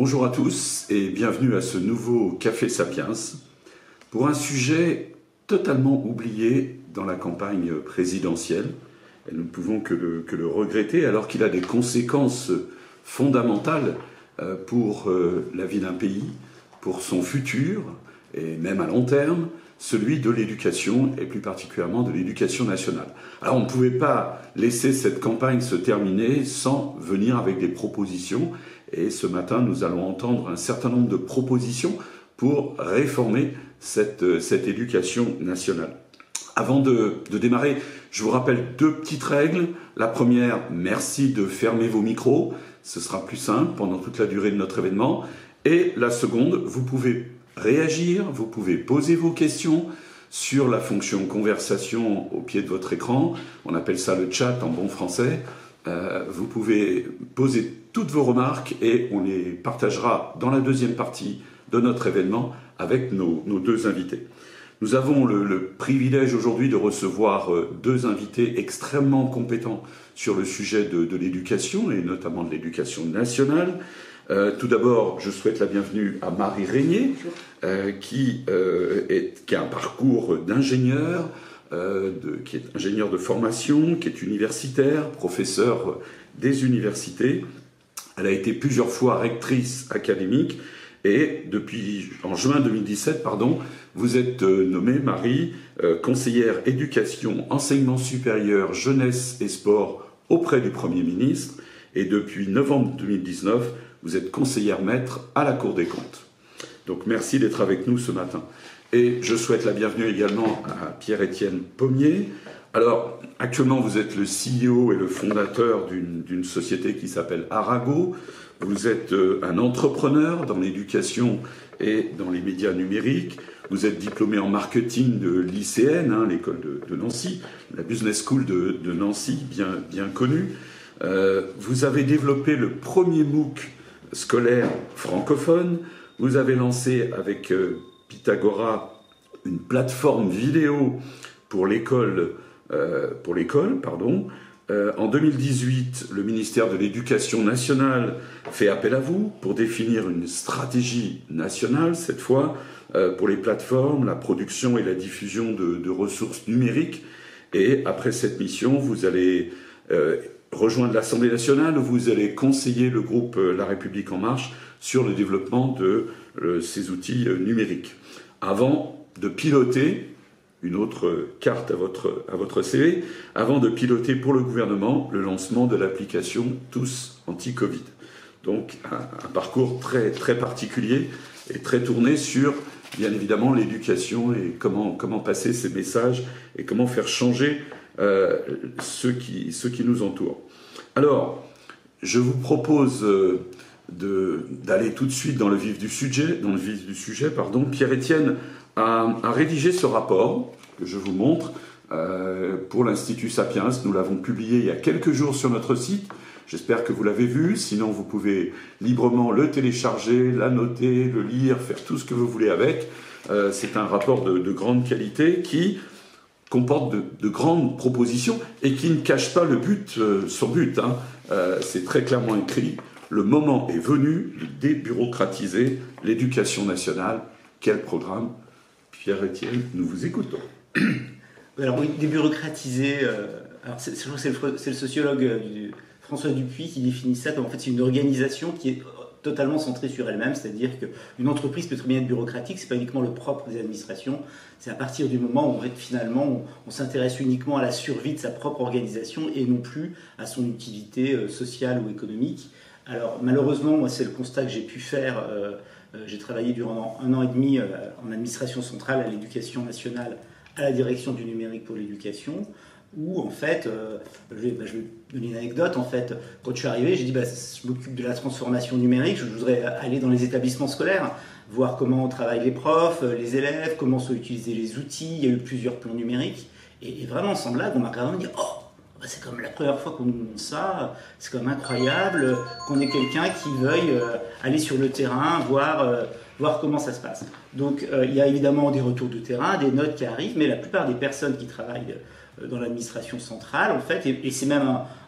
Bonjour à tous et bienvenue à ce nouveau Café Sapiens pour un sujet totalement oublié dans la campagne présidentielle. Et nous ne pouvons que le, regretter alors qu'il a des conséquences fondamentales euh, pour euh, la vie d'un pays, pour son futur et même à long terme, celui de l'éducation et plus particulièrement de l'éducation nationale. Alors on ne pouvait pas laisser cette campagne se terminer sans venir avec des propositions et ce matin, nous allons entendre un certain nombre de propositions pour réformer cette, euh, éducation nationale. Avant de, démarrer, je vous rappelle deux petites règles. La première, merci de fermer vos micros. Ce sera plus simple pendant toute la durée de notre événement. Et la seconde, vous pouvez réagir, vous pouvez poser vos questions sur la fonction conversation au pied de votre écran. On appelle ça le chat en bon français. Euh, vous pouvez poser toutes vos remarques et on les partagera dans la deuxième partie de notre événement avec nos, deux invités. Nous avons le, privilège aujourd'hui de recevoir euh, deux invités extrêmement compétents sur le sujet de, l'éducation et notamment de l'éducation nationale. Euh, tout d'abord, je souhaite la bienvenue à Marie Régnier, qui, est, qui a un parcours d'ingénieur, euh, qui est ingénieur de formation, qui est universitaire, professeur des universités. Elle a été plusieurs fois rectrice académique et depuis en juin 2017, pardon, vous êtes euh, nommée Marie euh, conseillère éducation, enseignement supérieur, jeunesse et sport auprès du Premier ministre et depuis novembre 2019, vous êtes conseillère maître à la Cour des comptes. Donc merci d'être avec nous ce matin. Et je souhaite la bienvenue également à Pierre-Étienne Pommier. Alors, actuellement, vous êtes le CEO et le fondateur d'une société qui s'appelle Arago. Vous êtes euh, un entrepreneur dans l'éducation et dans les médias numériques. Vous êtes diplômé en marketing de l'ICN, hein, l'école de, Nancy, la Business School de, Nancy, bien, bien connue. Euh, vous avez développé le premier MOOC scolaire francophone. Vous avez lancé avec euh, Pythagora une plateforme vidéo pour l'école, euh, pardon. Euh, en 2018, le ministère de l'Éducation nationale fait appel à vous pour définir une stratégie nationale, cette fois, euh, pour les plateformes, la production et la diffusion de ressources numériques. Et après cette mission, vous allez rejoindre l'Assemblée nationale vous allez conseiller le groupe La République en marche sur le développement de ces outils numériques avant de piloter une autre carte à votre, à CV, avant de piloter pour le gouvernement le lancement de l'application Tous Anti-Covid. Donc un, parcours très, très particulier et très tourné sur, bien évidemment, l'éducation et comment, comment passer ces messages et comment faire changer euh, ceux, qui, ceux qui nous entourent. Alors, je vous propose... Euh, d'aller tout de suite dans le vif du sujet. Dans le vif du sujet pardon. Pierre-Étienne a, rédigé ce rapport que je vous montre euh, pour l'Institut Sapiens. Nous l'avons publié il y a quelques jours sur notre site. J'espère que vous l'avez vu. Sinon, vous pouvez librement le télécharger, l'annoter, le lire, faire tout ce que vous voulez avec. C'est un rapport de, grande qualité qui comporte de, grandes propositions et qui ne cache pas le but, euh, son but. Hein. c'est très clairement écrit le moment est venu de débureaucratiser l'éducation nationale. Quel programme? Pierre-Étienne, nous vous écoutons. Alors oui, débureaucratiser, euh, alors c'est, le, sociologue euh, François Dupuis qui définit ça comme en fait c'est une organisation qui est totalement centrée sur elle-même, c'est-à-dire qu'une entreprise peut très bien être bureaucratique, c'est pas uniquement le propre des administrations, c'est à partir du moment où finalement on, s'intéresse uniquement à la survie de sa propre organisation et non plus à son utilité euh, sociale ou économique. Alors malheureusement, moi c'est le constat que j'ai pu faire. Euh, euh, j'ai travaillé durant un an et demi en administration centrale à l'éducation nationale, à la direction du numérique pour l'éducation, où en fait, je, vais, bah, je, vais, donner une anecdote, en fait, quand je suis arrivé, j'ai dit, bah, je m'occupe de la transformation numérique, je voudrais aller dans les établissements scolaires, voir comment travaillent les profs, les élèves, comment sont utilisés les outils, il y a eu plusieurs plans numériques, et, vraiment sans blague, on m'a regardé et dit, oh bah, c'est comme la première fois qu'on nous montre ça, c'est comme incroyable qu'on ait quelqu'un qui veuille euh, aller sur le terrain, voir, euh, voir comment ça se passe. Donc euh, il y a évidemment des retours de terrain, des notes qui arrivent, mais la plupart des personnes qui travaillent dans l'administration centrale, en fait, et, c'est même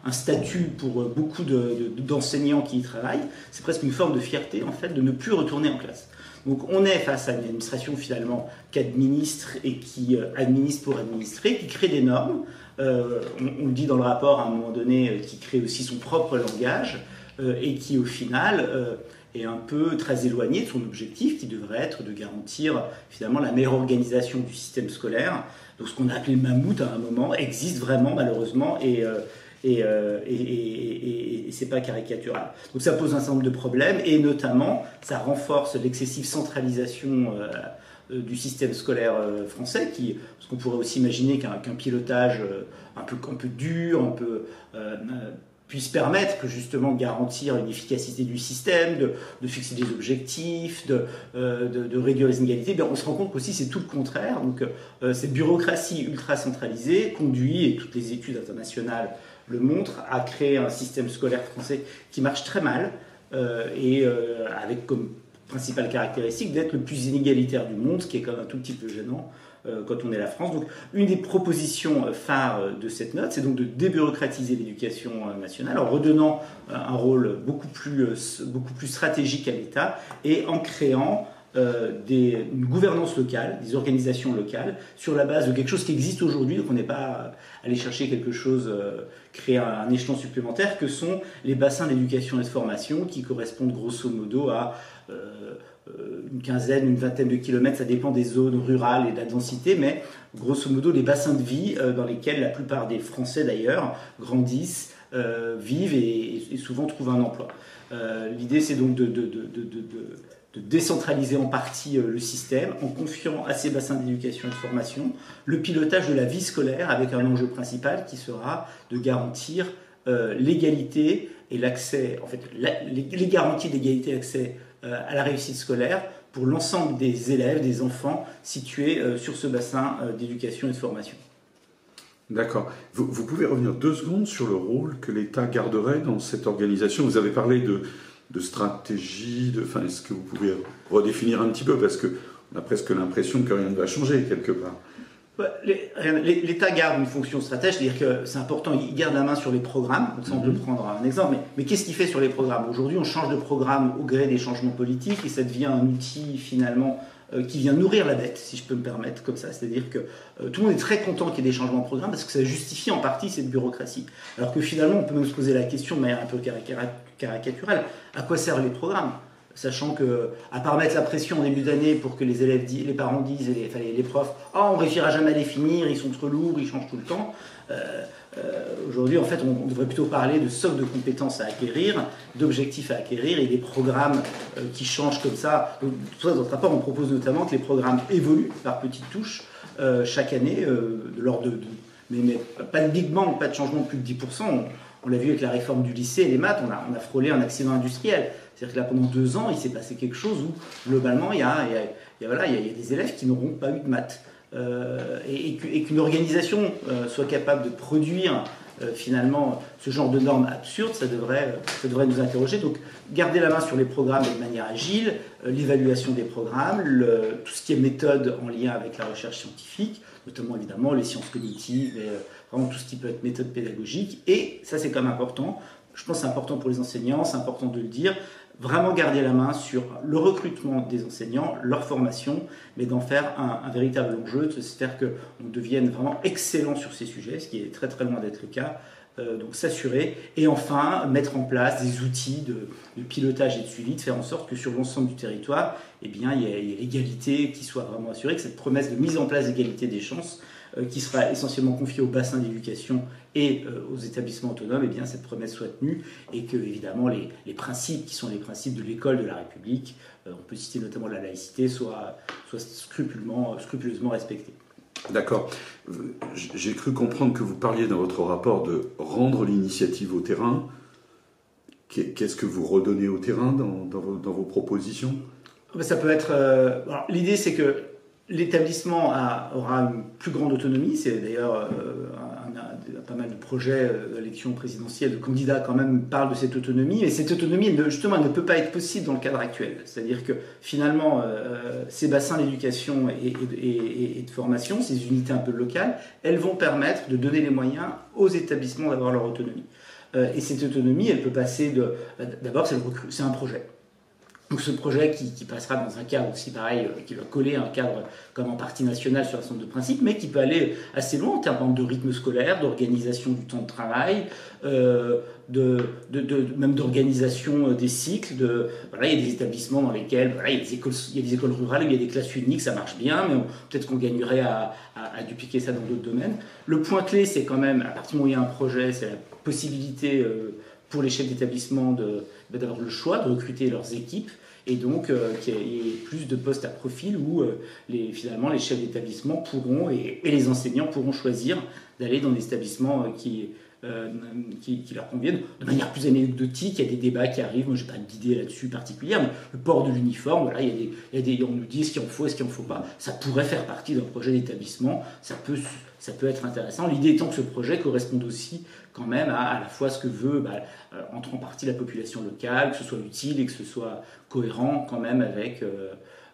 un, statut pour beaucoup d'enseignants qui y travaillent. C'est presque une forme de fierté, en fait, de ne plus retourner en classe. Donc on est face à une administration finalement qui administre et qui administre pour administrer, qui crée des normes. on, on, le dit dans le rapport à un moment donné, qui crée aussi son propre langage et qui au final est un peu très éloigné de son objectif qui devrait être de garantir finalement la meilleure organisation du système scolaire. Donc ce qu'on a appelé mammouth à un moment existe vraiment malheureusement et, euh, euh, et, et, et, c'est pas caricatural. Donc ça pose un certain nombre de problèmes et notamment ça renforce l'excessive centralisation euh, du système scolaire français, qui, parce qu'on pourrait aussi imaginer qu'un pilotage un peu, un peu dur, un peu puisse permettre que justement garantir une efficacité du système, de, fixer des objectifs, euh, de, de, réduire les inégalités, on se rend compte qu'aussi c'est tout le contraire. Donc euh, cette bureaucratie ultra centralisée conduit, et toutes les études internationales le montrent, à créer un système scolaire français qui marche très mal euh, et avec comme principale caractéristique d'être le plus inégalitaire du monde, ce qui est quand même un tout petit peu gênant euh, quand on est la France. Donc, une des propositions euh, phares euh, de cette note, c'est donc de débureaucratiser l'éducation nationale en redonnant un rôle beaucoup plus, beaucoup plus stratégique à l'État et en créant des, une gouvernance locale, des organisations locales, sur la base de quelque chose qui existe aujourd'hui, donc on n'est pas allé chercher quelque chose, créer un, échelon supplémentaire, que sont les bassins d'éducation et de formation, qui correspondent grosso modo à euh, une quinzaine, une vingtaine de kilomètres, ça dépend des zones rurales et de la densité, mais grosso modo les bassins de vie euh, dans lesquels la plupart des Français d'ailleurs grandissent, euh, vivent et, souvent trouvent un emploi. L'idée c'est donc de, décentraliser en partie le système en confiant à ces bassins d'éducation et de formation le pilotage de la vie scolaire avec un enjeu principal qui sera de garantir l'égalité et l'accès, en fait, les, garanties d'égalité d'accès euh, à la réussite scolaire pour l'ensemble des élèves, des enfants situés euh, sur ce bassin euh, d'éducation et de formation. D'accord. Vous, pouvez revenir deux secondes sur le rôle que l'État garderait dans cette organisation. Vous avez parlé de, de stratégie, de, enfin, est-ce que vous pouvez redéfinir un petit peu? Parce qu'on a presque l'impression que rien ne va changer quelque part. L'État garde une fonction stratégique, c'est-à-dire que c'est important, il garde la main sur les programmes, on peut mhm. prendre un exemple, mais, qu'est-ce qu'il fait sur les programmes? Aujourd'hui on change de programme au gré des changements politiques et ça devient un outil finalement euh, qui vient nourrir la bête, si je peux me permettre comme ça. C'est-à-dire que euh, tout le monde est très content qu'il y ait des changements de programme parce que ça justifie en partie cette bureaucratie. Alors que finalement on peut même se poser la question de manière un peu caricaturale, à quoi servent les programmes? Sachant que, à part mettre la pression en début d'année pour que les élèves, les parents disent, et les, profs, ah, on réussira jamais à les finir, ils sont trop lourds, ils changent tout le temps. Euh, euh, aujourd'hui, en fait, on, devrait plutôt parler de socle de compétences à acquérir, d'objectifs à acquérir et des programmes euh, qui changent comme ça. Donc, dans notre rapport, on propose notamment que les programmes évoluent par petites touches chaque année, de l'ordre de, mais, pas de big bang, pas de changement de plus de 10%. On, l'a vu avec la réforme du lycée et les maths, on a frôlé un accident industriel. C'est-à-dire que là, pendant deux ans, il s'est passé quelque chose où, globalement, il y a, des élèves qui n'auront pas eu de maths. Euh, et, qu'une organisation euh, soit capable de produire euh, finalement ce genre de normes absurdes, ça devrait, ça devrait nous interroger. Donc garder la main sur les programmes de manière agile, l'évaluation des programmes, tout ce qui est méthode en lien avec la recherche scientifique, notamment évidemment les sciences cognitives, vraiment tout ce qui peut être méthode pédagogique. Et ça c'est quand même important, je pense que c'est important pour les enseignants, c'est important de le dire, vraiment garder la main sur le recrutement des enseignants, leur formation, mais d'en faire un, véritable enjeu, faire qu'on devienne vraiment excellent sur ces sujets, ce qui est très très loin d'être le cas. Euh, donc s'assurer et enfin mettre en place des outils de, pilotage et de suivi, de faire en sorte que sur l'ensemble du territoire, eh il y ait l'égalité qui soit vraiment assurée, que cette promesse de mise en place d'égalité des chances euh, qui sera essentiellement confiée au bassin d'éducation et euh, aux établissements autonomes, eh bien, cette promesse soit tenue et que, évidemment, les, principes qui sont les principes de l'école de la République, euh, on peut citer notamment la laïcité, soient, soient scrupuleusement respectés. D'accord. J'ai cru comprendre que vous parliez dans votre rapport de rendre l'initiative au terrain. Qu'est-ce que vous redonnez au terrain dans, dans, vos, propositions? Ça peut être. Euh, l'idée, c'est que l'établissement aura une plus grande autonomie. C'est d'ailleurs pas mal de projets d'élection présidentielle, de candidats quand même parlent de cette autonomie, et cette autonomie, justement, ne peut pas être possible dans le cadre actuel. C'est-à-dire que finalement, ces bassins d'éducation et, de formation, ces unités un peu locales, elles vont permettre de donner les moyens aux établissements d'avoir leur autonomie. et cette autonomie, elle peut passer de... D'abord, c'est un projet. Donc ce projet qui, passera dans un cadre aussi pareil, euh, qui va coller un cadre comme en partie national sur un certain de principes, mais qui peut aller assez loin en termes de rythme scolaire, d'organisation du temps de travail, euh, de, même d'organisation euh, des cycles. Voilà, il y a des établissements dans lesquels voilà, il, y a des écoles, rurales, il y a des classes uniques, ça marche bien, mais peut-être qu'on gagnerait à, dupliquer ça dans d'autres domaines. Le point clé, c'est quand même, à partir du moment où il y a un projet, c'est la possibilité pour les chefs d'établissement d'avoir le choix de recruter leurs équipes et donc euh, qu'il y ait plus de postes à profil où euh, les, finalement les chefs d'établissement pourront et, les enseignants pourront choisir d'aller dans des établissements euh, qui, qui, leur conviennent de manière plus anecdotique. Il y a des débats qui arrivent, moi je n'ai pas d'idée là-dessus particulière, mais le port de l'uniforme, voilà, il y, a des, on nous dit ce qu'il en faut, ce qu'il en faut pas. Ça pourrait faire partie d'un projet d'établissement, ça peut, ça peut être intéressant. L'idée étant que ce projet corresponde aussi quand même à, à la fois ce que veut, bah, entre en partie la population locale, que ce soit utile et que ce soit cohérent quand même avec, euh,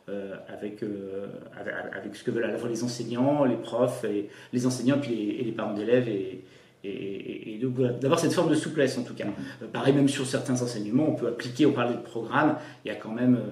euh, avec, euh, avec, ce que veulent à la fois les enseignants, les profs, et les enseignants puis les, et les parents d'élèves. Et, et, d'avoir cette forme de souplesse en tout cas. pareil, même sur certains enseignements, on peut appliquer, on parlait de programme, il y a quand même euh,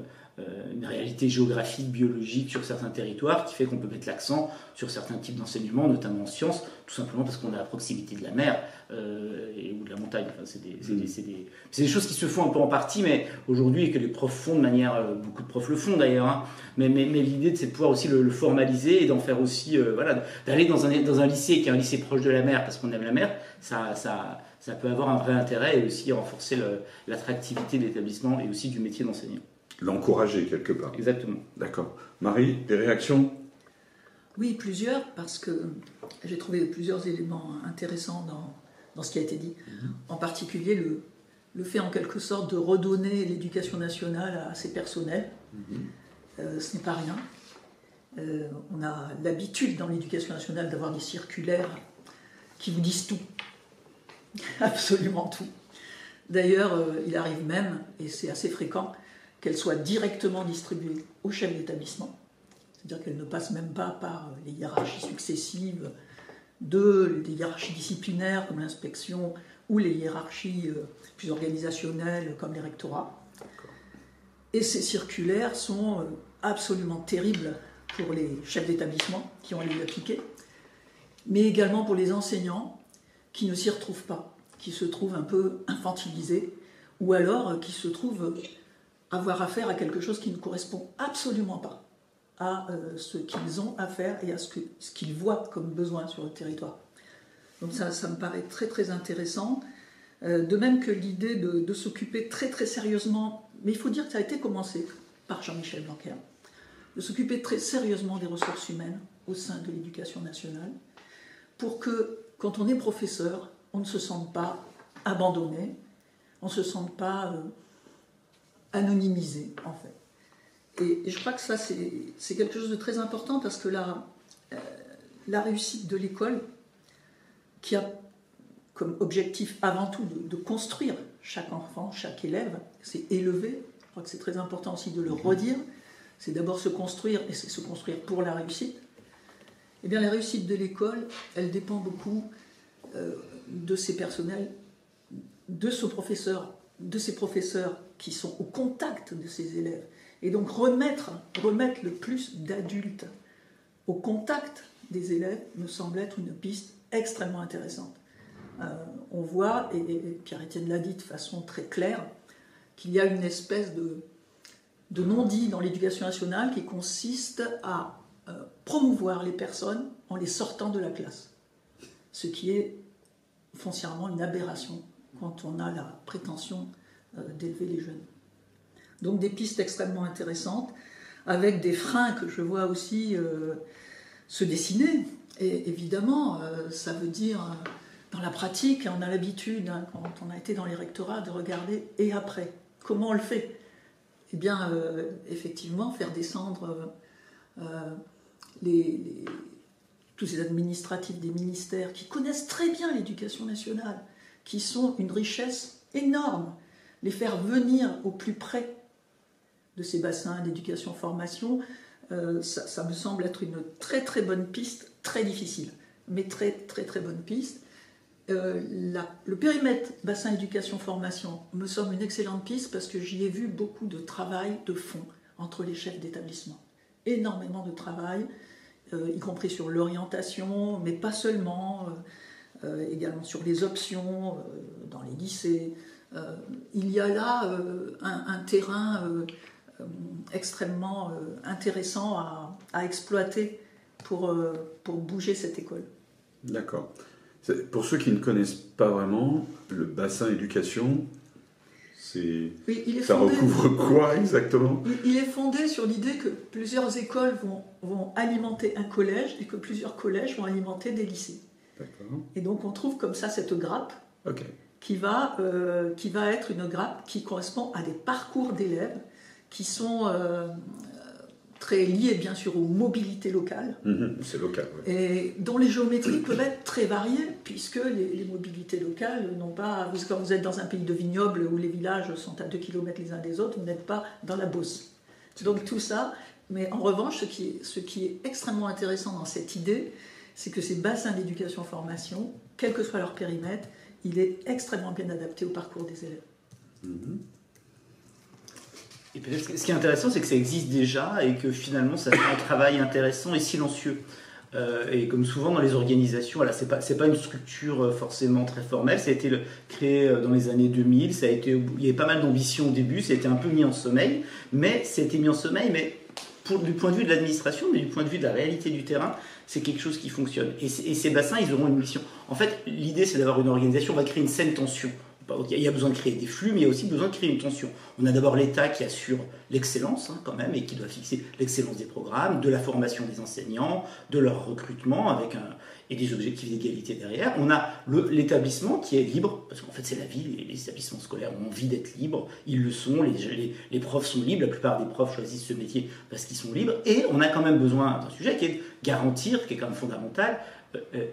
une réalité géographique, biologique sur certains territoires qui fait qu'on peut mettre l'accent sur certains types d'enseignements, notamment en sciences, tout simplement parce qu'on est à proximité de la mer euh, et, ou de la montagne. c'est des, des, des, choses qui se font un peu en partie, mais aujourd'hui, et que les profs font de manière. Euh, beaucoup de profs le font d'ailleurs, hein, mais, mais, mais l'idée, c'est de pouvoir aussi le, formaliser et d'en faire aussi. voilà, d'aller dans un, dans un lycée qui est un lycée proche de la mer parce qu'on aime la mer, ça. ça ça peut avoir un vrai intérêt et aussi renforcer l'attractivité de l'établissement et aussi du métier d'enseignant l'encourager quelque part. Exactement. D'accord. Marie, des réactions? Oui, plusieurs, parce que j'ai trouvé plusieurs éléments intéressants dans, ce qui a été dit. Mhm. En particulier le, le, fait en quelque sorte de redonner l'éducation nationale à ses personnels. Mhm. Euh, ce n'est pas rien. Euh, on a l'habitude dans l'éducation nationale d'avoir des circulaires qui vous disent tout. Absolument tout. D'ailleurs, euh, il arrive même, et c'est assez fréquent, qu'elle soit directement distribuée au chef d'établissement, c'est-à-dire qu'elle ne passe même pas par les hiérarchies successives de les hiérarchies disciplinaires comme l'inspection ou les hiérarchies euh, plus organisationnelles comme les rectorats. Et ces circulaires sont euh, absolument terribles pour les chefs d'établissement qui ont à les appliquer, mais également pour les enseignants qui ne s'y retrouvent pas, qui se trouvent un peu infantilisés, ou alors euh, qui se trouvent avoir affaire à quelque chose qui ne correspond absolument pas à euh, ce qu'ils ont à faire et à ce qu'ils voient comme besoin sur le territoire. Donc ça, ça me paraît très très intéressant. Euh, de même que l'idée de, s'occuper très très sérieusement, mais il faut dire que ça a été commencé par Jean-Michel Blanquer, de s'occuper très sérieusement des ressources humaines au sein de l'éducation nationale, pour que quand on est professeur, on ne se sente pas abandonné, on ne se sente pas... Euh, anonymisé, en fait. Et, je crois que ça, c'est quelque chose de très important parce que la, euh, la réussite de l'école, qui a comme objectif avant tout de, construire chaque enfant, chaque élève, c'est élever, je crois que c'est très important aussi de le mhm. redire, c'est d'abord se construire, et c'est se construire pour la réussite. Eh bien, la réussite de l'école, elle dépend beaucoup euh, de ses personnels, de son professeur, de ses professeurs qui sont au contact de ces élèves. Et donc remettre, remettre le plus d'adultes au contact des élèves me semble être une piste extrêmement intéressante. Euh, on voit, et, Pierre-Étienne l'a dit de façon très claire, qu'il y a une espèce de, de non-dit dans l'éducation nationale qui consiste à euh, promouvoir les personnes en les sortant de la classe. Ce qui est foncièrement une aberration quand on a la prétention euh, d'élever les jeunes. Donc des pistes extrêmement intéressantes, avec des freins que je vois aussi euh, se dessiner. Et évidemment, euh, ça veut dire, dans la pratique, on a l'habitude, hein, quand on a été dans les rectorats, de regarder et après? Comment on le fait? Eh bien, effectivement, faire descendre tous ces administratifs des ministères qui connaissent très bien l'éducation nationale, qui sont une richesse énorme, les faire venir au plus près de ces bassins d'éducation-formation, euh, ça, me semble être une très très bonne piste, très difficile, mais très très très bonne piste. Euh, le périmètre bassin éducation-formation me semble une excellente piste parce que j'y ai vu beaucoup de travail de fond entre les chefs d'établissement. Énormément de travail, euh, y compris sur l'orientation, mais pas seulement, également sur les options dans les lycées. il y a là un, terrain extrêmement intéressant à, à exploiter pour, pour bouger cette école. D'accord. Pour ceux qui ne connaissent pas vraiment, le bassin éducation, c'est ça recouvre quoi exactement? Il, est fondé sur l'idée que plusieurs écoles vont, vont, alimenter un collège et que plusieurs collèges vont alimenter des lycées. Et donc on trouve comme ça cette grappe qui, va, euh, qui va être une grappe qui correspond à des parcours d'élèves qui sont euh, très lié bien sûr aux mobilités locales. Mhm, c'est local. Et dont les géométries peuvent être très variées, puisque les, mobilités locales n'ont pas. Quand vous êtes dans un pays de vignobles où les villages sont à 2 km les uns des autres, vous n'êtes pas dans la Beauce. Donc tout ça. Mais en revanche, ce qui est, ce qui est extrêmement intéressant dans cette idée, c'est que ces bassins d'éducation-formation, quel que soit leur périmètre, il est extrêmement bien adapté au parcours des élèves. Et peut-être ce qui est intéressant, c'est que ça existe déjà et que finalement, ça fait un travail intéressant et silencieux. Euh, et comme souvent dans les organisations, voilà, c'est pas pas une structure euh, forcément très formelle. Ça a été créé euh, dans les années 2000. Ça a été, il y avait pas mal d'ambition au début. Ça a été un peu mis en sommeil, mais été mis en sommeil, mais pour, du point de vue de l'administration, mais du point de vue de la réalité du terrain, c'est quelque chose qui fonctionne. Et, ces bassins, ils auront une mission. En fait, l'idée, c'est d'avoir une organisation. On va créer une saine tension. Il y a besoin de créer des flux, mais il y a aussi besoin de créer une tension. On a d'abord l'État qui assure l'excellence, hein, quand même, et qui doit fixer l'excellence des programmes, de la formation des enseignants, de leur recrutement, avec un, et des objectifs d'égalité derrière. On a l'établissement qui est libre, parce qu'en fait c'est la vie, les, établissements scolaires ont envie d'être libres, ils le sont, les, les, profs sont libres, la plupart des profs choisissent ce métier parce qu'ils sont libres, et on a quand même besoin d'un sujet qui est de garantir, qui est quand même fondamental, euh, euh,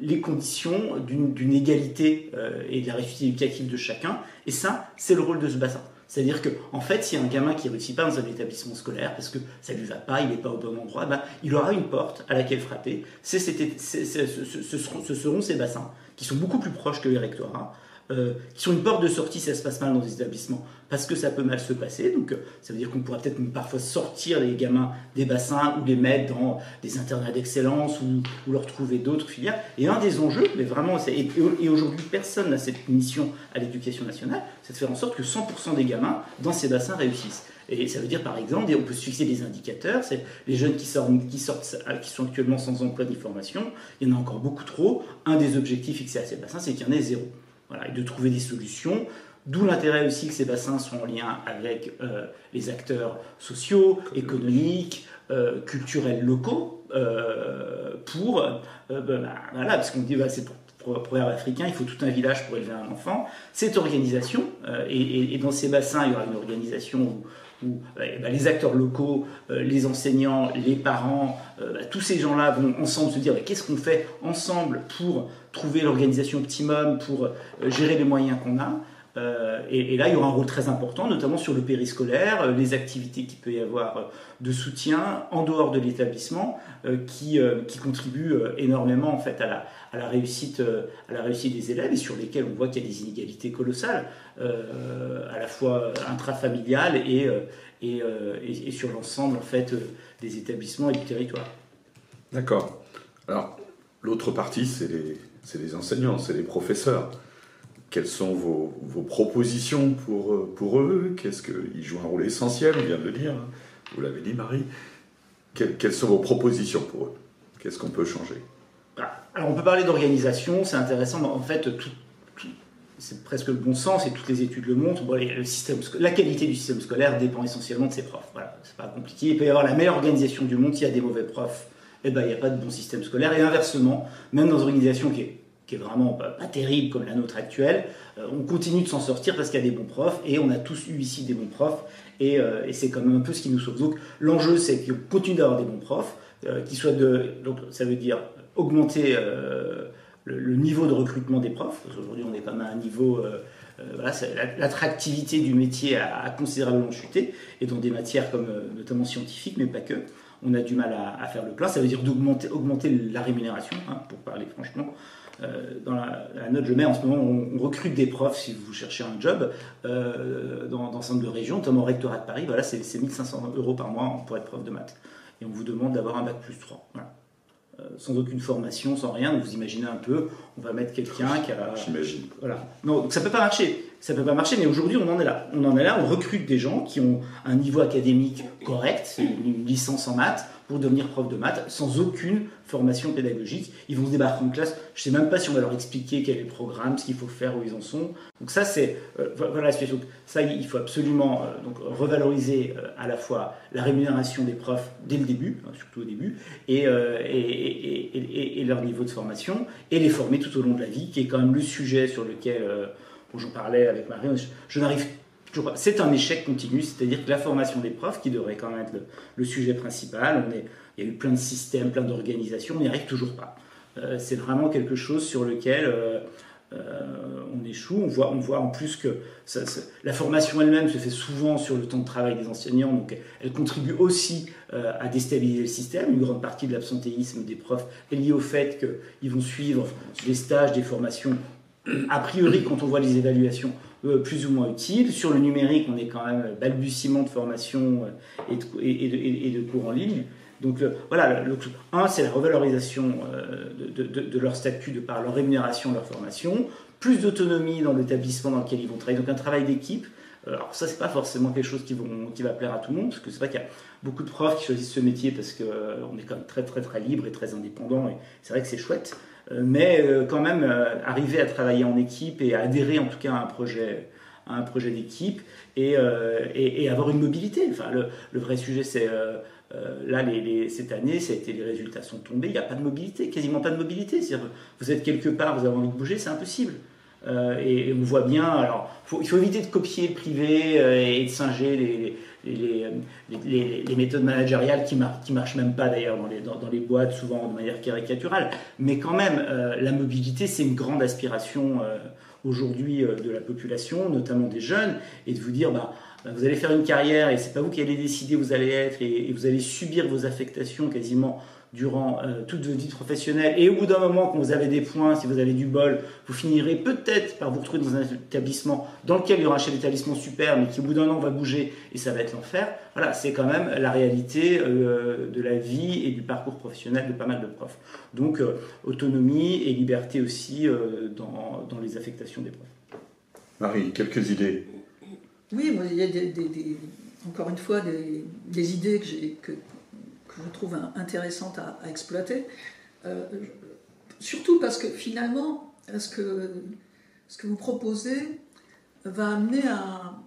les conditions d'une égalité euh, et de la réussite éducative de chacun. Et ça, c'est le rôle de ce bassin. C'est-à-dire que, en fait, a un gamin qui réussit pas dans un établissement scolaire parce que ça ne lui va pas, il n'est pas au bon endroit, ben, il aura une porte à laquelle frapper. ce, seront, ces bassins qui sont beaucoup plus proches que les rectorats, euh, qui sont une porte de sortie si ça se passe mal dans des établissements, parce que ça peut mal se passer. Donc, euh, ça veut dire qu'on pourra peut-être parfois sortir les gamins des bassins ou les mettre dans des internats d'excellence ou, leur trouver d'autres filières. Et un des enjeux, mais vraiment, et, aujourd'hui personne n'a cette mission à l'éducation nationale, c'est de faire en sorte que 100% des gamins dans ces bassins réussissent. Et ça veut dire par exemple, on peut se fixer des indicateurs, c'est les jeunes qui sortent, sortent, qui sont actuellement sans emploi ni formation, il y en a encore beaucoup trop. Un des objectifs fixés à ces bassins, c'est qu'il y en ait zéro et de trouver des solutions. D'où l'intérêt aussi que ces bassins sont en lien avec euh, les acteurs sociaux, économiques, euh, culturels locaux, euh, pour, ben, ben, voilà, parce qu'on dit bah, c'est pour, pour, africain, il faut tout un village pour élever un enfant. Cette organisation, et, dans ces bassins, il y aura une organisation où, ben, les acteurs locaux, les enseignants, les parents, tous ces gens-là vont ensemble se dire qu'est-ce qu'on fait ensemble pour trouver l'organisation optimum pour euh, gérer les moyens qu'on a. Euh, et, là, il y aura un rôle très important, notamment sur le périscolaire, euh, les activités qu'il peut y avoir de soutien en dehors de l'établissement, qui, qui contribuent énormément en fait à la, réussite, à la réussite des élèves et sur lesquels on voit qu'il y a des inégalités colossales, à la fois intrafamiliales et, et, sur l'ensemble en fait des établissements et du territoire. D'accord. Alors, l'autre partie, c'est les enseignants, c'est les professeurs. Quelles sont vos, propositions pour, pour eux? Qu'est-ce qu'ils jouent un rôle essentiel, on vient de le dire, hein. vous l'avez dit Marie. quelles sont vos propositions pour eux? Qu'est-ce qu'on peut changer? Ah, Alors on peut parler d'organisation, c'est intéressant, en fait c'est presque le bon sens et toutes les études le montrent. le système, la qualité du système scolaire dépend essentiellement de ses profs. Voilà, c'est pas compliqué. Il peut y avoir la meilleure organisation du monde, s'il y a des mauvais profs, eh ben, il n'y a pas de bon système scolaire. Et inversement, même dans une organisation qui est, qui est vraiment pas, terrible comme la nôtre actuelle, euh, on continue de s'en sortir parce qu'il y a des bons profs, et on a tous eu ici des bons profs, et, euh, c'est quand même un peu ce qui nous sauve. Donc l'enjeu, c'est qu'on continue d'avoir des bons profs, euh, soient de... Donc ça veut dire augmenter le, niveau de recrutement des profs. Aujourd'hui, on est quand même à un niveau. l'attractivité du métier a, considérablement chuté, et dans des matières comme notamment scientifiques, mais pas que, on a du mal à, faire le plein. Ça veut dire d'augmenter augmenter la rémunération, hein, pour parler franchement. Euh, dans la, note, je mets en ce moment, on, recrute des profs si vous cherchez un job euh, dans, dans centre de région, notamment au rectorat de Paris. Voilà, c'est 1500 euros par mois pour être prof de maths. Et on vous demande d'avoir un bac plus 3. Euh, sans aucune formation, sans rien. Donc vous imaginez un peu, on va mettre quelqu'un qui a. J'imagine. Voilà. Non, donc ça peut pas marcher. Ça peut pas marcher, mais aujourd'hui on en est là. On en est là, on recrute des gens qui ont un niveau académique correct, une licence en maths, pour devenir prof de maths sans aucune formation pédagogique. Ils vont se débarquer en classe. Je ne sais même pas si on va leur expliquer quel est le programme, ce qu'il faut faire, où ils en sont. Donc ça, c'est euh, voilà la situation. Ça, il faut absolument euh, donc revaloriser euh, à la fois la rémunération des profs dès le début, hein, surtout au début, et, leur niveau de formation, et les former tout au long de la vie, qui est quand même le sujet sur lequel j'en parlais avec Marie. je n'arrive c'est un échec continu, c'est-à-dire que la formation des profs, qui devrait quand même être le, sujet principal, on est, il y a eu plein de systèmes, plein d'organisations, on n'y arrive toujours pas. Euh, c'est vraiment quelque chose sur lequel euh, euh, on échoue. On voit, on voit en plus que la formation elle-même se fait souvent sur le temps de travail des enseignants, donc elle contribue aussi à déstabiliser le système. Une grande partie de l'absentéisme des profs est liée au fait qu'ils vont suivre des stages, des formations. A priori, quand on voit les évaluations, plus ou moins utile. Sur le numérique, on est quand même balbutiement de formation euh, et de, et, de, cours en ligne. Donc voilà, le, un, c'est la revalorisation euh, de, leur statut de par leur rémunération, leur formation, plus d'autonomie dans l'établissement dans lequel ils vont travailler, donc un travail d'équipe. Alors ça, c'est pas forcément quelque chose qui, vont, qui va plaire à tout le monde, parce que c'est vrai qu'il y a beaucoup de profs qui choisissent ce métier parce qu'on est quand même très très très libre et très indépendant, et c'est vrai que c'est chouette. Euh, mais euh, quand même euh, arriver à travailler en équipe et à adhérer en tout cas à un projet, projet d'équipe et, et, avoir une mobilité. Enfin, le, vrai sujet, c'est là, cette année, ça a été, les résultats sont tombés, il n'y a pas de mobilité, quasiment pas de mobilité. Vous êtes quelque part, vous avez envie de bouger, c'est impossible. et, on voit bien, alors, il faut éviter de copier le privé et de singer les, les, méthodes managériales qui, qui marchent même pas d'ailleurs dans les, dans, les boîtes, souvent de manière caricaturale. Mais quand même, euh, la mobilité, c'est une grande aspiration euh, aujourd'hui euh, de la population, notamment des jeunes, et de vous dire, bah, bah vous allez faire une carrière et c'est pas vous qui allez décider où vous allez être et vous allez subir vos affectations quasiment durant euh, toute votre vie professionnelle. Et au bout d'un moment, quand vous avez des points, si vous avez du bol, vous finirez peut-être par vous retrouver dans un établissement dans lequel il y aura un chef d'établissement super, mais qui au bout d'un an va bouger et ça va être l'enfer. Voilà, c'est quand même la réalité euh, de la vie et du parcours professionnel de pas mal de profs. Donc, euh, autonomie et liberté aussi dans, dans, les affectations des profs. Marie, quelques idées? Oui, il y a des, encore une fois des, idées que j'ai je trouve intéressante à, exploiter. Euh, surtout parce que finalement, ce que, ce que vous proposez va amener à,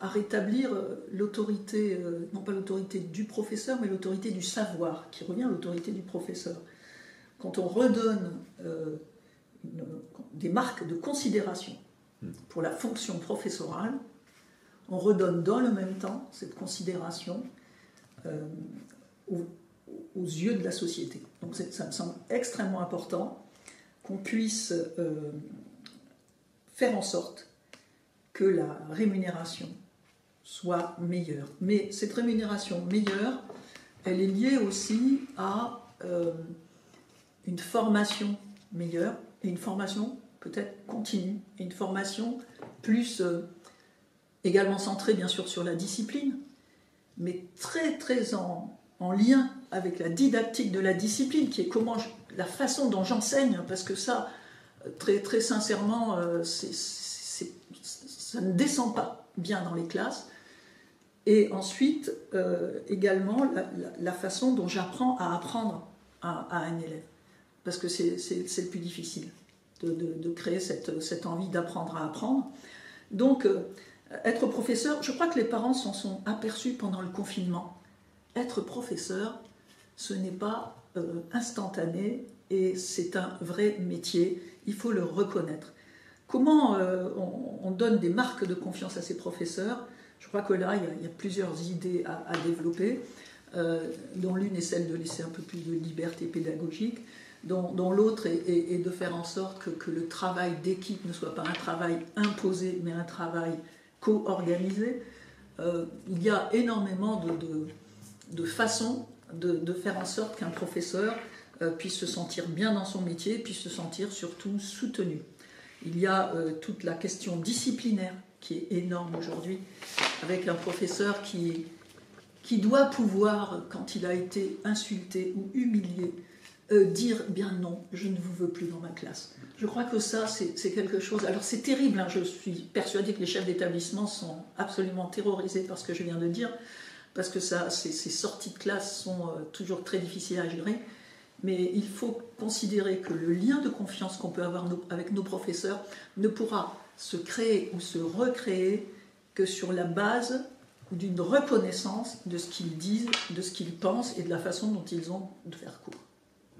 rétablir l'autorité, euh, non pas l'autorité du professeur, mais l'autorité du savoir, qui revient à l'autorité du professeur. Quand on redonne euh, des marques de considération pour la fonction professorale, on redonne dans le même temps cette considération aux, yeux de la société. Donc ça me semble extrêmement important qu'on puisse euh, faire en sorte que la rémunération soit meilleure. Mais cette rémunération meilleure, elle est liée aussi à euh, une formation meilleure et une formation peut-être continue et une formation plus euh, également centrée bien sûr sur la discipline, mais très très en, en lien avec la didactique de la discipline, qui est comment la façon dont j'enseigne, parce que ça, très, très sincèrement, euh, ça ne descend pas bien dans les classes. Et ensuite, euh, également, la, façon dont j'apprends à apprendre à, un élève. Parce que c'est le plus difficile, de, créer cette, cette envie d'apprendre à apprendre. Donc, euh, être professeur, je crois que les parents s'en sont aperçus pendant le confinement être professeur, ce n'est pas euh, instantané et c'est un vrai métier, il faut le reconnaître. Comment euh, on, donne des marques de confiance à ces professeurs? Je crois que là, il y a, plusieurs idées à, développer, euh, dont l'une est celle de laisser un peu plus de liberté pédagogique. dont, l'autre est, de faire en sorte que, le travail d'équipe ne soit pas un travail imposé, mais un travail co-organisé. Il y a énormément de, de, faire en sorte qu'un professeur euh, puisse se sentir bien dans son métier, puisse se sentir surtout soutenu. Il y a euh, toute la question disciplinaire qui est énorme aujourd'hui, avec un professeur qui, qui doit pouvoir, quand il a été insulté ou humilié, euh, dire bien non, je ne vous veux plus dans ma classe. Je crois que ça, c'est quelque chose. Alors c'est terrible, hein, je suis persuadée que les chefs d'établissement sont absolument terrorisés par ce que je viens de dire, parce que ça, ces, sorties de classe sont euh, toujours très difficiles à gérer. Mais il faut considérer que le lien de confiance qu'on peut avoir avec nos professeurs ne pourra se créer ou se recréer que sur la base d'une reconnaissance de ce qu'ils disent, de ce qu'ils pensent et de la façon dont ils ont de faire cours.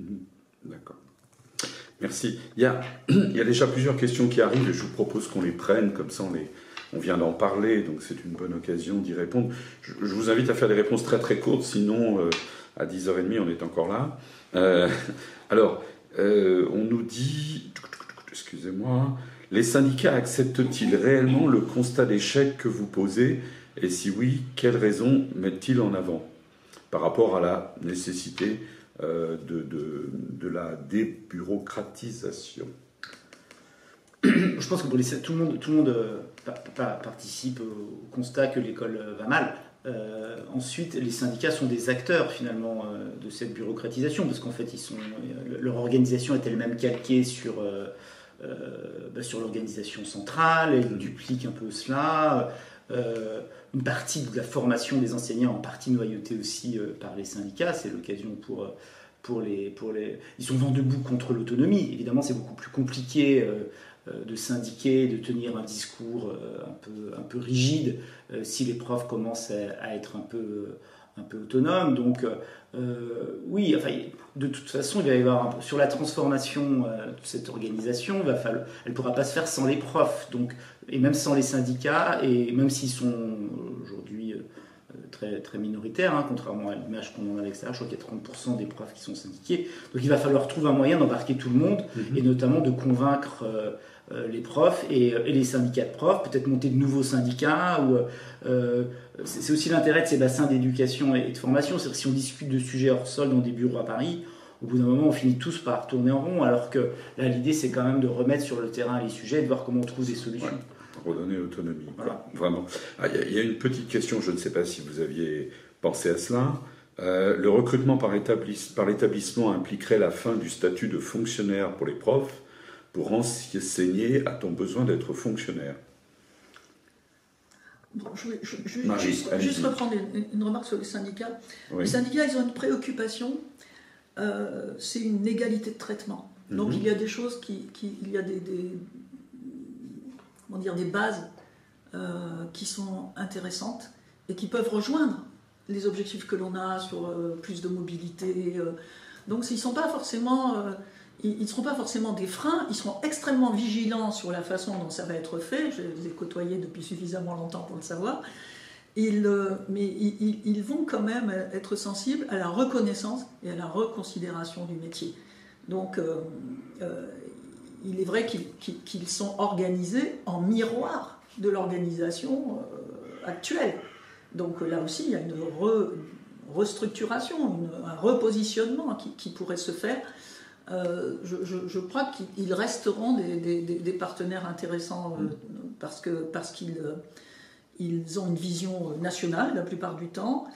Mhm. D'accord. Merci. Il y, a, il y, a, déjà plusieurs questions qui arrivent et je vous propose qu'on les prenne, comme ça on, les, on vient d'en parler, donc c'est une bonne occasion d'y répondre. Je, vous invite à faire des réponses très très courtes, sinon euh, à 10h30 on est encore là. Euh, alors, euh, on nous dit, excusez-moi, les syndicats acceptent-ils réellement le constat d'échec que vous posez? Et si oui, quelles raisons mettent-ils en avant? Par rapport à la nécessité de, de, la débureaucratisation Je pense que tout le monde, tout le monde euh, participe au constat que l'école va mal. Euh, ensuite, les syndicats sont des acteurs finalement de cette bureaucratisation parce qu'en fait, ils sont, leur organisation est elle-même calquée sur, bah, sur l'organisation centrale, elle duplique un peu cela. une partie de la formation des enseignants en partie noyautée aussi par les syndicats, c'est l'occasion pour pour les, pour les... Ils sont vent debout contre l'autonomie. Évidemment, c'est beaucoup plus compliqué euh, euh, de syndiquer, de tenir un discours euh, un, peu, un peu rigide si les profs commencent à, être un peu, un peu autonomes. Donc, oui, enfin, de toute façon, il va y avoir sur la transformation de cette organisation, va falloir, elle ne pourra pas se faire sans les profs, donc, et même sans les syndicats, et même s'ils sont aujourd'hui très, très minoritaire, hein, contrairement à l'image qu'on en a à l'extérieur. Je crois qu'il y a 30% des profs qui sont syndiqués. Donc il va falloir trouver un moyen d'embarquer tout le monde mhm. et notamment de convaincre euh, euh, les profs et, euh, et, les syndicats de profs, peut-être monter de nouveaux syndicats. Ou, c'est aussi l'intérêt de ces bassins d'éducation et de formation. C'est-à-dire si on discute de sujets hors sol dans des bureaux à Paris, au bout d'un moment, on finit tous par tourner en rond, alors que là, l'idée, c'est quand même de remettre sur le terrain les sujets et de voir comment on trouve des solutions redonner l'autonomie. Voilà. Vraiment. Ah, il y, a une petite question, je ne sais pas si vous aviez pensé à cela. Euh, le recrutement par, l'établissement impliquerait la fin du statut de fonctionnaire pour les profs. Pour enseigner, a-t-on besoin d'être fonctionnaire je vais juste, reprendre une, remarque sur les syndicats. Les syndicats, ils ont une préoccupation, euh, c'est une égalité de traitement. Donc mhm. il y a des choses qui, il y a des, dire, des bases euh, qui sont intéressantes et qui peuvent rejoindre les objectifs que l'on a sur euh, plus de mobilité. Donc, ils sont pas forcément, ils ne seront pas forcément des freins, ils seront extrêmement vigilants sur la façon dont ça va être fait. Je les ai côtoyés depuis suffisamment longtemps pour le savoir. Ils, mais ils, vont quand même être sensibles à la reconnaissance et à la reconsidération du métier. Donc, il est vrai qu'ils sont organisés en miroir de l'organisation euh, actuelle. Donc là aussi, il y a une restructuration, un repositionnement qui, pourrait se faire. Euh, je, crois qu'ils resteront des, partenaires intéressants euh, parce qu'ils parce qu'ils ils ont une vision nationale la plupart du temps.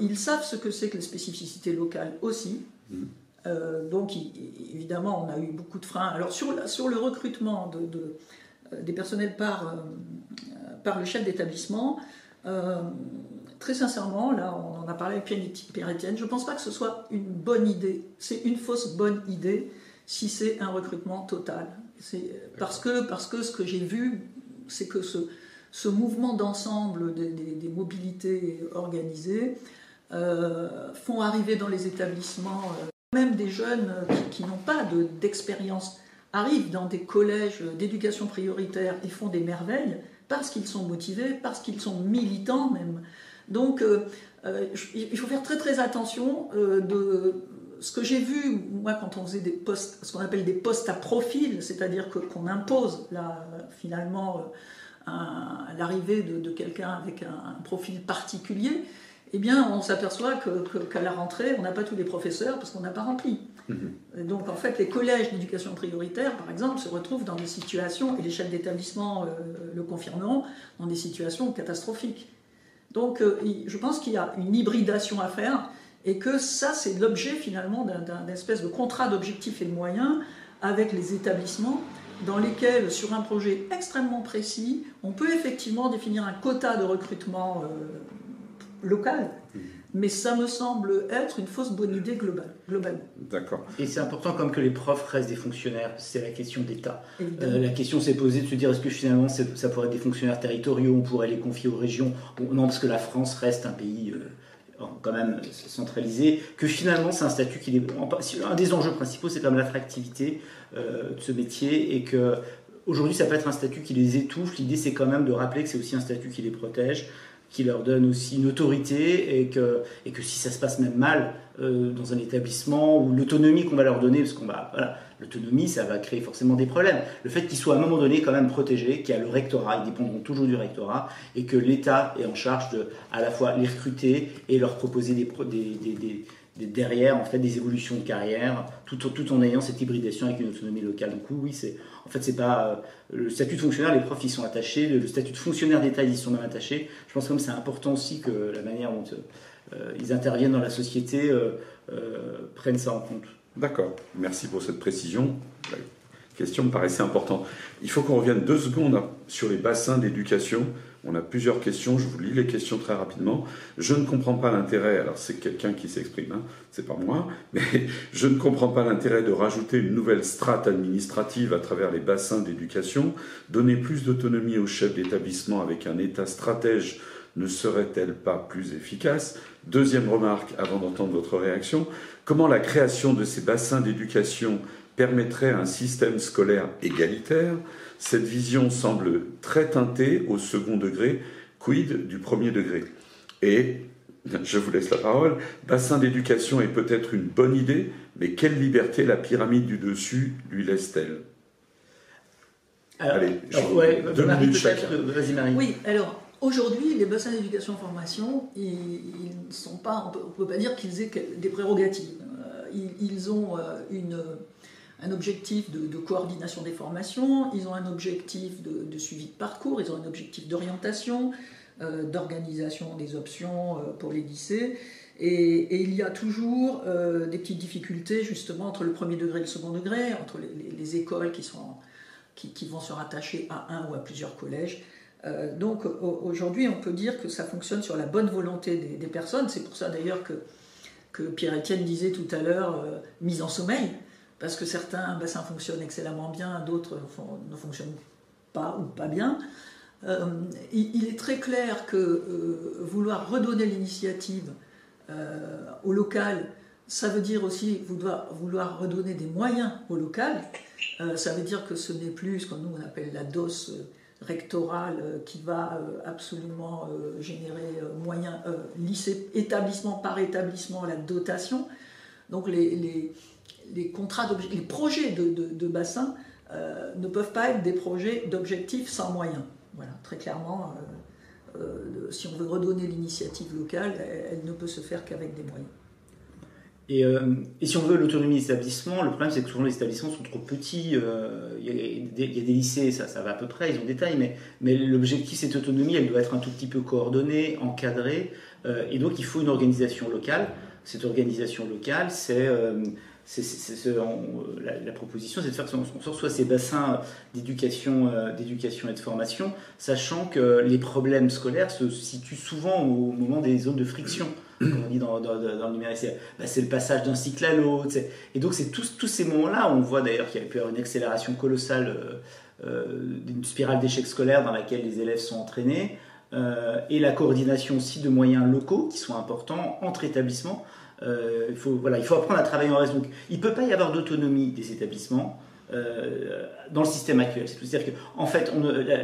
ils savent ce que c'est que les spécificités locales aussi. Mmh. Euh, donc, évidemment, on a eu beaucoup de freins. Alors, sur, sur le recrutement de, euh, des personnels par, euh, par le chef d'établissement, très sincèrement, là, on en a parlé avec Pierre-Étienne, je ne pense pas que ce soit une bonne idée. C'est une fausse bonne idée si c'est un recrutement total. Parce que, parce que ce que j'ai vu, c'est que ce, ce mouvement d'ensemble des, des, mobilités organisées font arriver dans les établissements même des jeunes qui, n'ont pas d'expérience arrivent dans des collèges d'éducation prioritaire et font des merveilles parce qu'ils sont motivés, parce qu'ils sont militants même. Donc euh, euh, il faut faire très très attention euh, de, ce que j'ai vu, moi, quand on faisait des postes, ce qu'on appelle des postes à profil, c'est-à-dire qu'on impose là, finalement l'arrivée de, quelqu'un avec un, profil particulier, eh bien, on s'aperçoit qu'à la rentrée, on n'a pas tous les professeurs parce qu'on n'a pas rempli. Mhm. Donc, en fait, les collèges d'éducation prioritaire, par exemple, se retrouvent dans des situations, et les chefs d'établissement euh, le confirmeront, dans des situations catastrophiques. Donc, euh, je pense qu'il y a une hybridation à faire et que ça, c'est l'objet finalement d'un espèce de contrat d'objectifs et de moyens avec les établissements dans lesquels, sur un projet extrêmement précis, on peut effectivement définir un quota de recrutement euh, local, mmh. Mais ça me semble être une fausse bonne idée globale, globalement. D'accord. Et c'est important comme que les profs restent des fonctionnaires, c'est la question d'État. Euh, la question s'est posée de se dire est-ce que finalement ça pourrait être des fonctionnaires territoriaux, on pourrait les confier aux régions? Non, parce que la France reste un pays... Euh, quand même centralisé, que finalement c'est un statut qui est... Un des enjeux principaux, c'est quand même l'attractivité euh, de ce métier et que aujourd'hui ça peut être un statut qui les étouffe. L'idée c'est quand même de rappeler que c'est aussi un statut qui les protège, qui leur donne aussi une autorité et que, et que si ça se passe même mal euh, dans un établissement ou l'autonomie qu'on va leur donner, parce qu'on va... Voilà, L'autonomie, ça va créer forcément des problèmes. Le fait qu'ils soient à un moment donné quand même protégés, qu'il y a le rectorat, ils dépendront toujours du rectorat, et que l'État est en charge de à la fois les recruter et leur proposer des, des, derrière en fait des évolutions de carrière, tout, tout, en ayant cette hybridation avec une autonomie locale. Oui, c'est en fait c'est pas euh, le statut de fonctionnaire, les profs y sont attachés, le, statut de fonctionnaire d'État ils sont même attachés. Je pense que c'est important aussi que la manière dont euh, ils interviennent dans la société euh, prennent ça en compte. D'accord, merci pour cette précision. Question me paraissait importante. Il faut qu'on revienne deux secondes sur les bassins d'éducation. On a plusieurs questions, je vous lis les questions très rapidement. Je ne comprends pas l'intérêt, alors c'est quelqu'un qui s'exprime, hein, c'est pas moi, mais je ne comprends pas l'intérêt de rajouter une nouvelle strate administrative à travers les bassins d'éducation, donner plus d'autonomie aux chefs d'établissement avec un État stratège ne serait-elle pas plus efficace? Deuxième remarque, avant d'entendre votre réaction, comment la création de ces bassins d'éducation permettrait un système scolaire égalitaire. Cette vision semble très teintée au second degré, quid du premier degré? Et, je vous laisse la parole, bassin d'éducation est peut-être une bonne idée, mais quelle liberté la pyramide du dessus lui laisse-t-elle? Allez, deux minutes chacun. Oui, alors Aujourd'hui, les bassins d'éducation-formation, ils, ne sont pas, on ne peut pas dire qu'ils aient des prérogatives. Euh, ils, ont euh, une, un objectif de, coordination des formations, ils ont un objectif de, suivi de parcours, ils ont un objectif d'orientation, euh, d'organisation des options pour les lycées. Et, il y a toujours des petites difficultés justement entre le premier degré et le second degré, entre les, écoles qui, sont, qui, vont se rattacher à un ou à plusieurs collèges. Euh, donc aujourd'hui, on peut dire que ça fonctionne sur la bonne volonté des, personnes. C'est pour ça d'ailleurs que, que Pierre-Étienne disait tout à l'heure euh, mise en sommeil, parce que certains bassins fonctionnent excellemment bien, d'autres ne fonctionnent pas ou pas bien. Euh, il, est très clair que vouloir redonner l'initiative au local, ça veut dire aussi vouloir, redonner des moyens au local. ça veut dire que ce n'est plus ce que nous on appelle la dose rectorale euh, qui va euh, absolument euh, générer moyen, lycée, établissement par établissement, la dotation. Donc les, contrats les projets de, de, bassin ne peuvent pas être des projets d'objectifs sans moyens. Voilà, très clairement, si on veut redonner l'initiative locale, elle ne peut se faire qu'avec des moyens. Euh, et, si on veut l'autonomie des établissements, le problème c'est que souvent les établissements sont trop petits. Euh, il, y a des, lycées, ça, ça va à peu près, ils ont des tailles, mais, l'objectif, cette autonomie, elle doit être un tout petit peu coordonnée, encadrée. Euh, et donc il faut une organisation locale. Cette organisation locale, c'est la, proposition, c'est de faire qu'on sorte soit ces bassins d'éducation, d'éducation et de formation, sachant que les problèmes scolaires se situent souvent au moment des zones de friction comme on dit dans, le numérique, bah, c'est le passage d'un cycle à l'autre. Et donc, c'est tous, tous ces moments-là, on voit d'ailleurs qu'il y a pu avoir une accélération colossale euh, euh, d'une spirale d'échecs scolaires dans laquelle les élèves sont entraînés, euh, et la coordination aussi de moyens locaux qui sont importants entre établissements. Il, faut, voilà, il faut apprendre à travailler en réseau. Il ne peut pas y avoir d'autonomie des établissements dans le système actuel. C'est-à-dire qu'en en fait,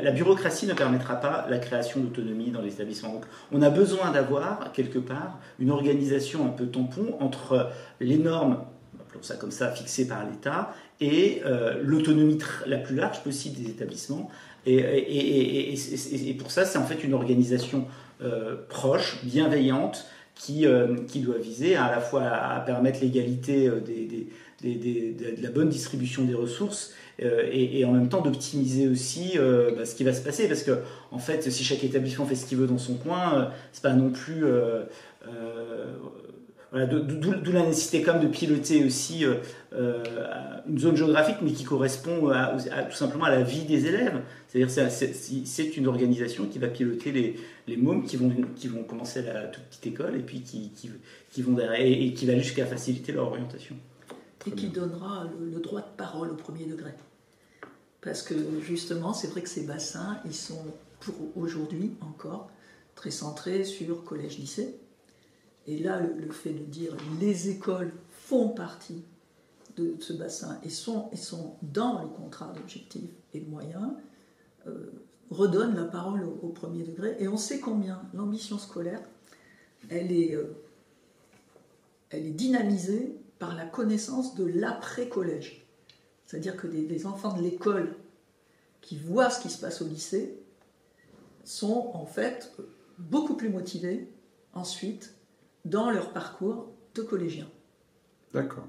la, bureaucratie ne permettra pas la création d'autonomie dans les établissements. On a besoin d'avoir, quelque part, une organisation un peu tampon entre les normes, appelons ça comme ça, fixées par l'État, et l'autonomie la plus large possible des établissements. Et pour ça, c'est en fait une organisation proche, bienveillante, qui, qui doit viser à, la fois à, permettre l'égalité des de la bonne distribution des ressources euh, et, en même temps d'optimiser aussi euh, bah, ce qui va se passer. Parce que, en fait, si chaque établissement fait ce qu'il veut dans son coin, euh, c'est pas non plus. D'où la nécessité quand même de piloter aussi une zone géographique, mais qui correspond à, tout simplement à la vie des élèves. C'est-à-dire c'est une organisation qui va piloter les, mômes qui vont, qui vont commencer à la toute petite école et puis qui, vont derrière, et qui va jusqu'à faciliter leur orientation et qui donnera le, droit de parole au premier degré. Parce que justement, c'est vrai que ces bassins, ils sont pour aujourd'hui encore très centrés sur collège-lycée. Et là, le, fait de dire les écoles font partie de ce bassin et sont, dans le contrat d'objectifs et de moyens, euh, redonne la parole au, premier degré. Et on sait combien l'ambition scolaire, elle est, euh, elle est dynamisée par la connaissance de l'après-collège. C'est-à-dire que des, enfants de l'école qui voient ce qui se passe au lycée sont en fait beaucoup plus motivés ensuite dans leur parcours de collégien. D'accord,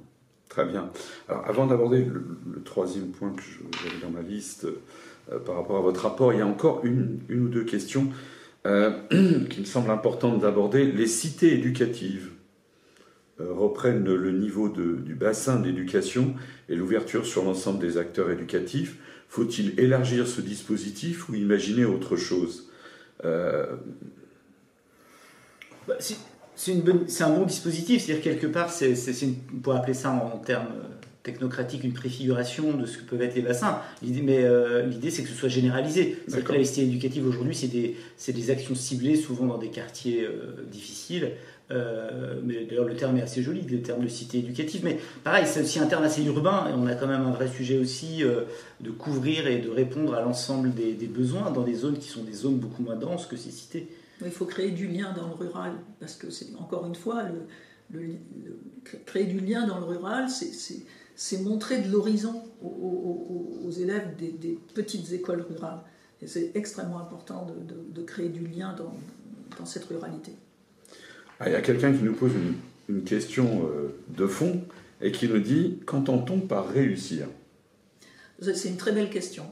très bien. Alors avant d'aborder le, troisième point que j'avais dans ma liste euh, par rapport à votre rapport, il y a encore une, ou deux questions euh, qui me semblent importantes d'aborder. Les cités éducatives. Euh, reprennent le niveau du bassin d'éducation et l'ouverture sur l'ensemble des acteurs éducatifs. Faut-il élargir ce dispositif ou imaginer autre chose? Euh, bah, C'est un bon dispositif, c'est-à-dire quelque part, c'est, on pourrait appeler ça en, termes technocratiques une préfiguration de ce que peuvent être les bassins. L'idée, mais euh, l'idée, c'est que ce soit généralisé. C'est que la cité éducative aujourd'hui, c'est des, des, actions ciblées, souvent dans des quartiers difficiles. Euh, mais d'ailleurs, le terme est assez joli, le terme de cité éducative. Mais pareil, c'est aussi un terme assez urbain et on a quand même un vrai sujet aussi euh, de couvrir et de répondre à l'ensemble des, besoins dans des zones qui sont des zones beaucoup moins denses que ces cités. Il faut créer du lien dans le rural parce que c'est encore une fois le, créer du lien dans le rural, c'est montrer de l'horizon aux, élèves des, petites écoles rurales. Et c'est extrêmement important de, créer du lien dans cette ruralité. Ah, il y a quelqu'un qui nous pose une, question euh, de fond et qui nous dit qu'entend-on par réussir? C'est une très belle question.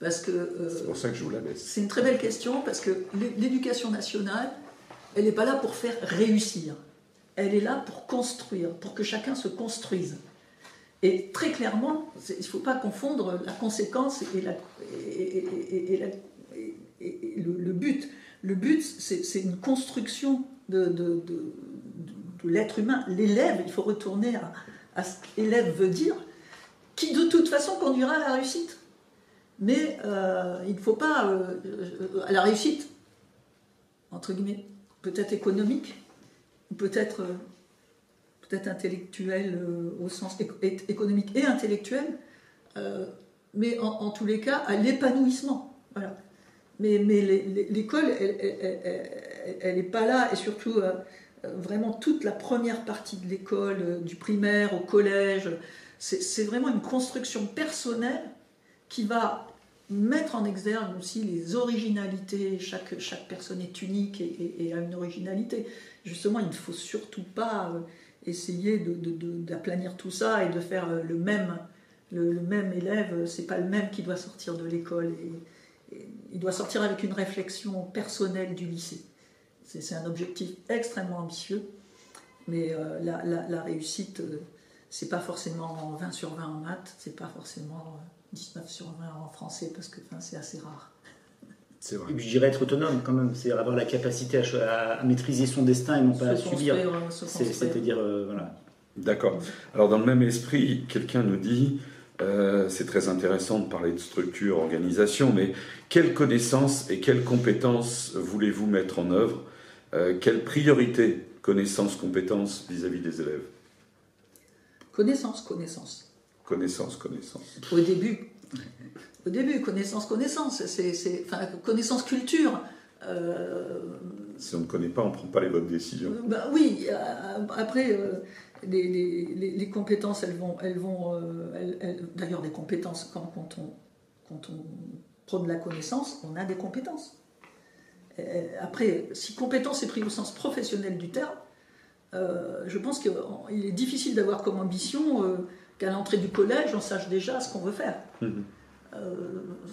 Parce que, euh, c'est pour ça que je vous la laisse. C'est une très belle question parce que l'éducation nationale, elle n'est pas là pour faire réussir. Elle est là pour construire, pour que chacun se construise. Et très clairement, il ne faut pas confondre la conséquence et, la, et, le, but. Le but, c'est une construction de, de, l'être humain. L'élève, il faut retourner à, ce qu'élève veut dire, qui de toute façon conduira à la réussite. Mais euh, il ne faut pas euh, à la réussite, entre guillemets, peut-être économique, peut-être euh, peut-être intellectuelle au sens économique et intellectuel, mais en, tous les cas à l'épanouissement. Voilà. Mais, mais l'école, elle n'est pas là, et surtout, vraiment toute la première partie de l'école, du primaire au collège, c'est vraiment une construction personnelle qui va mettre en exergue aussi les originalités. Chaque, chaque personne est unique et, a une originalité. Justement, il ne faut surtout pas euh, essayer d'aplanir tout ça et de faire le même, le, le même élève. C'est pas le même qui doit sortir de l'école. Et, il doit sortir avec une réflexion personnelle du lycée. C'est un objectif extrêmement ambitieux, mais euh, la, réussite, euh, c'est pas forcément 20 sur 20 en maths, c'est pas forcément 19 euh, sur 20 en français, parce que c'est assez rare. C'est vrai. Et puis je dirais être autonome quand même, c'est avoir la capacité à, maîtriser son destin et non pas à subir. C'est-à-dire, voilà. D'accord. Alors dans le même esprit, quelqu'un nous dit euh, c'est très intéressant de parler de structure, organisation, mais quelles connaissances et quelles compétences voulez-vous mettre en œuvre? Euh, Quelles priorités, connaissances, compétences vis-à-vis des élèves? Connaissance, connaissance. Connaissance, connaissance. Au début. Au début, connaissance, connaissance. C'est, enfin, connaissance, culture. Euh, si on ne connaît pas, on ne prend pas les bonnes décisions. Bah, oui, après, les, les, compétences, elles vont. Elles vont d'ailleurs, des compétences, quand, quand, on, quand on prend de la connaissance, on a des compétences. Après, si compétence est pris au sens professionnel du terme, euh, je pense qu'il est difficile d'avoir comme ambition euh, qu'à l'entrée du collège, on sache déjà ce qu'on veut faire. Mhm. Euh,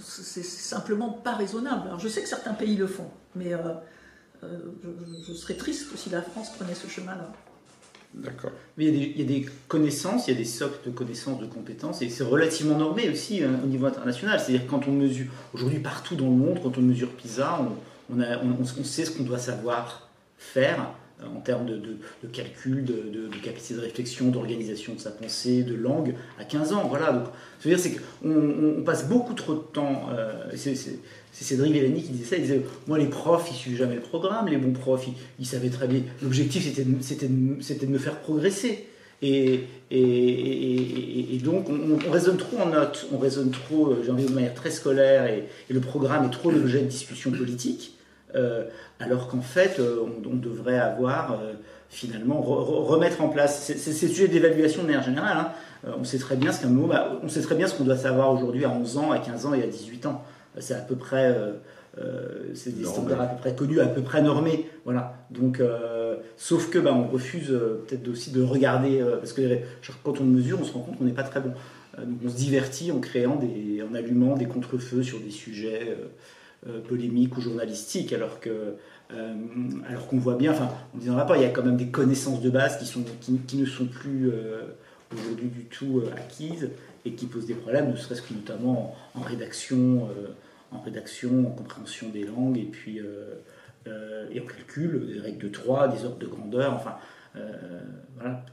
c'est simplement pas raisonnable. Alors, je sais que certains pays le font, mais je, serais triste si la France prenait ce chemin-là. D'accord. Mais il y, a des, connaissances, il y a des socles de connaissances, de compétences, et c'est relativement normé aussi au niveau international. C'est-à-dire quand on mesure, aujourd'hui partout dans le monde, quand on mesure PISA, on, on sait ce qu'on doit savoir faire euh, en termes de, calcul, de, capacité de réflexion, d'organisation de sa pensée, de langue, à 15 ans. Voilà. Donc, ce dire, c'est qu'on on passe beaucoup trop de temps. Euh, c'est Cédric Villani qui disait ça. Il disait Moi, les profs, ils suivent jamais le programme. Les bons profs, ils, savaient très bien. L'objectif, c'était de, me faire progresser. Et, donc, on, on, raisonne trop en notes, on raisonne trop, euh, j'ai envie de manière très scolaire, et, le programme est trop l'objet de discussion politique. Euh, alors qu'en fait, euh, on, devrait avoir euh, finalement remettre en place. C'est le sujet d'évaluation de manière générale. Hein. on sait très bien ce qu'un mot, bah, on sait très bien ce qu'on doit savoir aujourd'hui à 11 ans, à 15 ans et à 18 ans. C'est à peu près, c'est des standards à peu près connus, à peu près normés. Voilà. Donc, sauf que bah, on refuse peut-être aussi de regarder, parce que quand on mesure, on se rend compte qu'on n'est pas très bon. donc on se divertit en créant des, en allumant des contre-feux sur des sujets polémique ou journalistique, alors que euh, alors qu'on voit bien, enfin, on dit dans le il y a quand même des connaissances de base qui, sont, qui, ne sont plus euh, aujourd'hui du tout acquises et qui posent des problèmes, ne serait-ce que notamment en, rédaction, en rédaction, en compréhension des langues et puis et en calcul, des règles de 3, des ordres de grandeur, enfin, voilà,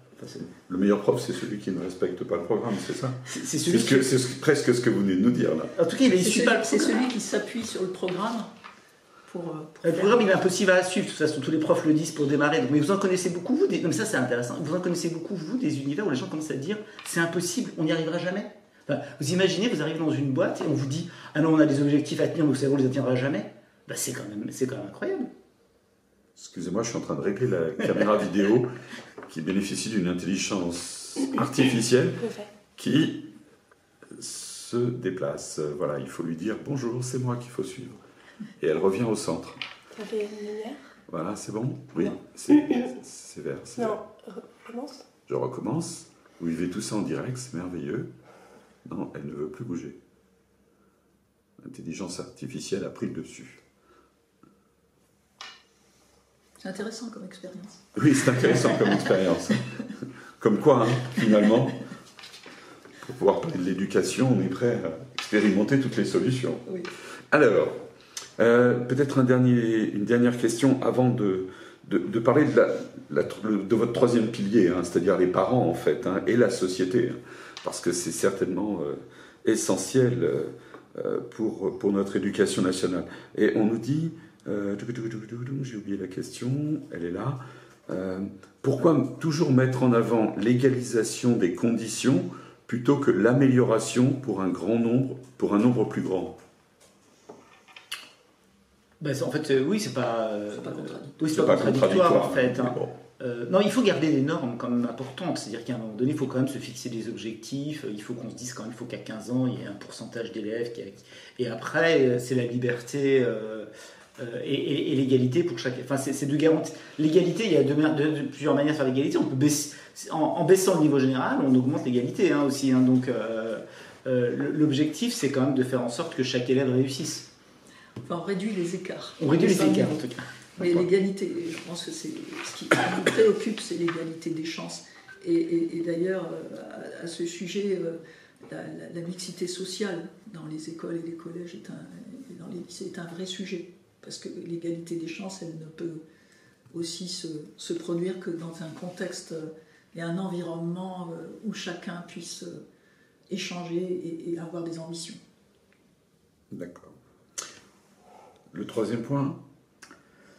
le meilleur prof, c'est celui qui ne respecte pas le programme, c'est ça C'est presque ce que vous venez de nous dire là. En tout cas, C'est celui qui s'appuie sur le programme. Pour, euh, le programme, il est impossible à suivre. De toute façon, tous les profs le disent pour démarrer. mais vous en connaissez beaucoup, vous des... Non, mais ça, c'est intéressant. Vous en connaissez beaucoup, vous, des univers où les gens commencent à dire c'est impossible, on n'y arrivera jamais. vous imaginez, vous arrivez dans une boîte et on vous dit ah non, on a des objectifs à tenir, mais vous savez, on les atteindra jamais. Bah, c'est quand, même, quand même incroyable. Excusez-moi, je suis en train de régler la caméra vidéo qui bénéficie d'une intelligence artificielle qui se déplace. Voilà, il faut lui dire bonjour, c'est moi qu'il faut suivre. Et elle revient au centre. Lumière Voilà, c'est bon? Oui, c'est vert. Non, recommence. Je recommence. Vous vivez tout ça en direct, c'est merveilleux. Non, elle ne veut plus bouger. L'intelligence artificielle a pris le dessus. C'est intéressant comme expérience. Oui, c'est intéressant comme expérience. Comme quoi, hein, finalement, pour pouvoir parler de l'éducation, on est prêt à expérimenter toutes les solutions. Oui. Alors, euh, peut-être un dernier, une dernière question avant de, de, parler de, la, de, votre troisième pilier, hein, c'est-à-dire les parents en fait, hein, et la société, parce que c'est certainement euh, essentiel euh, pour, pour notre éducation nationale. Et on nous dit euh, j'ai oublié la question, elle est là. Euh, pourquoi toujours mettre en avant l'égalisation des conditions plutôt que l'amélioration pour un grand nombre, pour un nombre plus grand? Ben, En fait, euh, oui, c'est pas, pas contradictoire, en fait. Hein. non, il faut garder des normes quand même importantes. C'est-à-dire qu'à un moment donné, il faut quand même se fixer des objectifs. Il faut qu'on se dise quand même, il faut qu'à 15 ans, il y ait un pourcentage d'élèves. Qui... Et après, c'est la liberté. Euh, et, l'égalité pour chaque. Enfin, c'est de garantir. L'égalité, il y a de, plusieurs manières de faire l'égalité. On peut baisser, en, baissant le niveau général, on augmente l'égalité hein, aussi. Hein. donc, euh, euh, l'objectif, c'est quand même de faire en sorte que chaque élève réussisse. Enfin, on réduit les écarts. On réduit les écarts, en tout cas. Mais l'égalité, je pense que c'est ce qui nous préoccupe, c'est l'égalité des chances. Et, d'ailleurs, à, ce sujet, la, mixité sociale dans les écoles et les collèges est un, dans les lycées est un vrai sujet parce que l'égalité des chances, elle ne peut aussi se, produire que dans un contexte euh, et un environnement euh, où chacun puisse euh, échanger et, avoir des ambitions. D'accord. Le troisième point,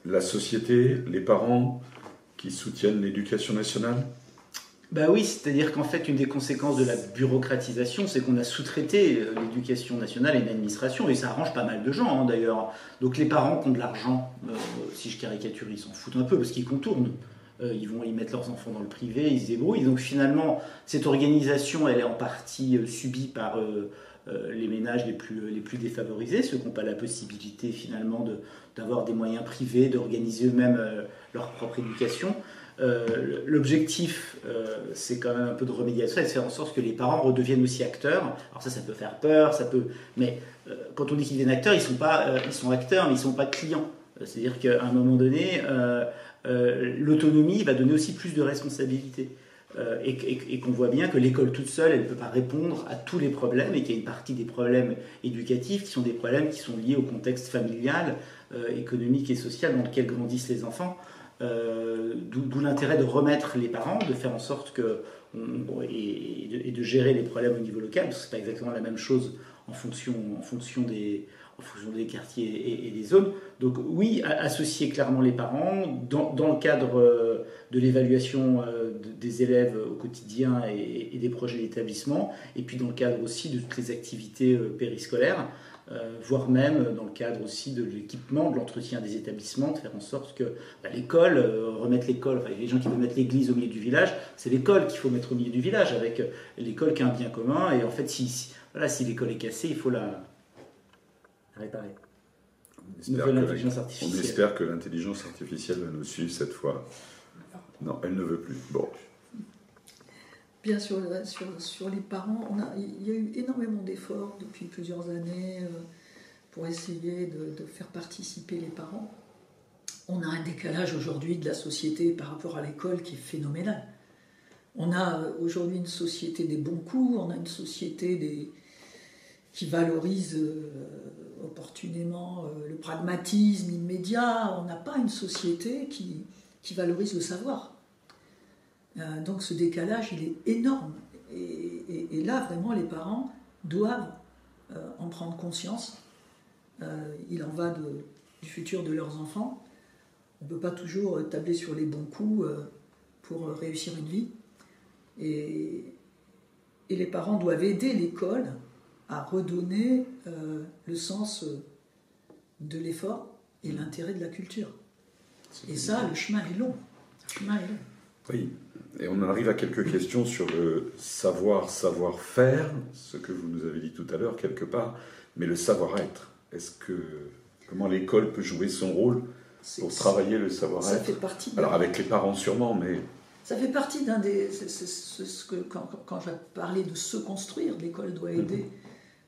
la société, les parents qui soutiennent l'éducation nationale? Bah oui, c'est-à-dire qu'en fait, une des conséquences de la bureaucratisation, c'est qu'on a sous-traité euh, l'éducation nationale à une administration, et ça arrange pas mal de gens hein, d'ailleurs. Donc les parents qui ont de l'argent, euh, si je caricature, ils s'en foutent un peu parce qu'ils contournent. Euh, ils vont y mettre leurs enfants dans le privé, ils se débrouillent. Donc finalement, cette organisation, elle est en partie subie par les ménages les plus, les plus défavorisés, ceux qui n'ont pas la possibilité finalement d'avoir des moyens privés, d'organiser eux-mêmes leur propre éducation. Euh, l'objectif, euh, c'est quand même un peu de remédier à ça et de faire en sorte que les parents redeviennent aussi acteurs. Alors ça, ça peut faire peur, ça peut. Mais euh, quand on dit qu'ils deviennent acteurs, ils sont pas, ils sont acteurs, mais ils sont pas clients. C'est-à-dire qu'à un moment donné, l'autonomie va donner aussi plus de responsabilités. et, qu'on voit bien que l'école toute seule, elle ne peut pas répondre à tous les problèmes et qu'il y a une partie des problèmes éducatifs qui sont des problèmes qui sont liés au contexte familial, économique et social dans lequel grandissent les enfants. Euh, d'où l'intérêt de remettre les parents, de faire en sorte que. et, de, gérer les problèmes au niveau local, parce que ce n'est pas exactement la même chose en fonction, en fonction, des, en fonction des quartiers et, des zones. Donc, oui, associer clairement les parents dans, dans le cadre euh, de l'évaluation euh, des élèves au quotidien et, des projets d'établissement, et puis dans le cadre aussi de toutes les activités périscolaires. Euh, voire même dans le cadre aussi de l'équipement, de l'entretien des établissements, de faire en sorte que bah, l'école, euh, remettre l'école, enfin, les gens qui veulent mettre l'église au milieu du village, c'est l'école qu'il faut mettre au milieu du village, avec euh, l'école qui est un bien commun, et en fait, si, voilà, si l'école est cassée, il faut la, réparer. On espère, que, on espère que l'intelligence artificielle va nous suivre cette fois. Non, elle ne veut plus. Bon, Bien sûr, sur, sur, les parents, il y a eu énormément d'efforts depuis plusieurs années euh, pour essayer de, faire participer les parents. On a un décalage aujourd'hui de la société par rapport à l'école qui est phénoménal. On a euh, aujourd'hui une société des bons coups, on a une société qui valorise euh, opportunément le pragmatisme immédiat. On n'a pas une société qui valorise le savoir. Euh, donc ce décalage, il est énorme. Et, là, vraiment, les parents doivent euh, en prendre conscience. Euh, il en va du futur de leurs enfants. On ne peut pas toujours tabler sur les bons coups pour réussir une vie. Et, les parents doivent aider l'école à redonner le sens de l'effort et l'intérêt de la culture. Et ça, le chemin est long. Le chemin est long. Oui, et on arrive à quelques questions sur le savoir, savoir-faire, ce que vous nous avez dit tout à l'heure quelque part, mais le savoir-être. Est-ce que comment l'école peut jouer son rôle pour travailler le savoir-être Ça fait partie. Alors avec les parents sûrement, mais ça fait partie d'un des. ce que, quand, quand j'ai parlé de se construire, l'école doit mhm. aider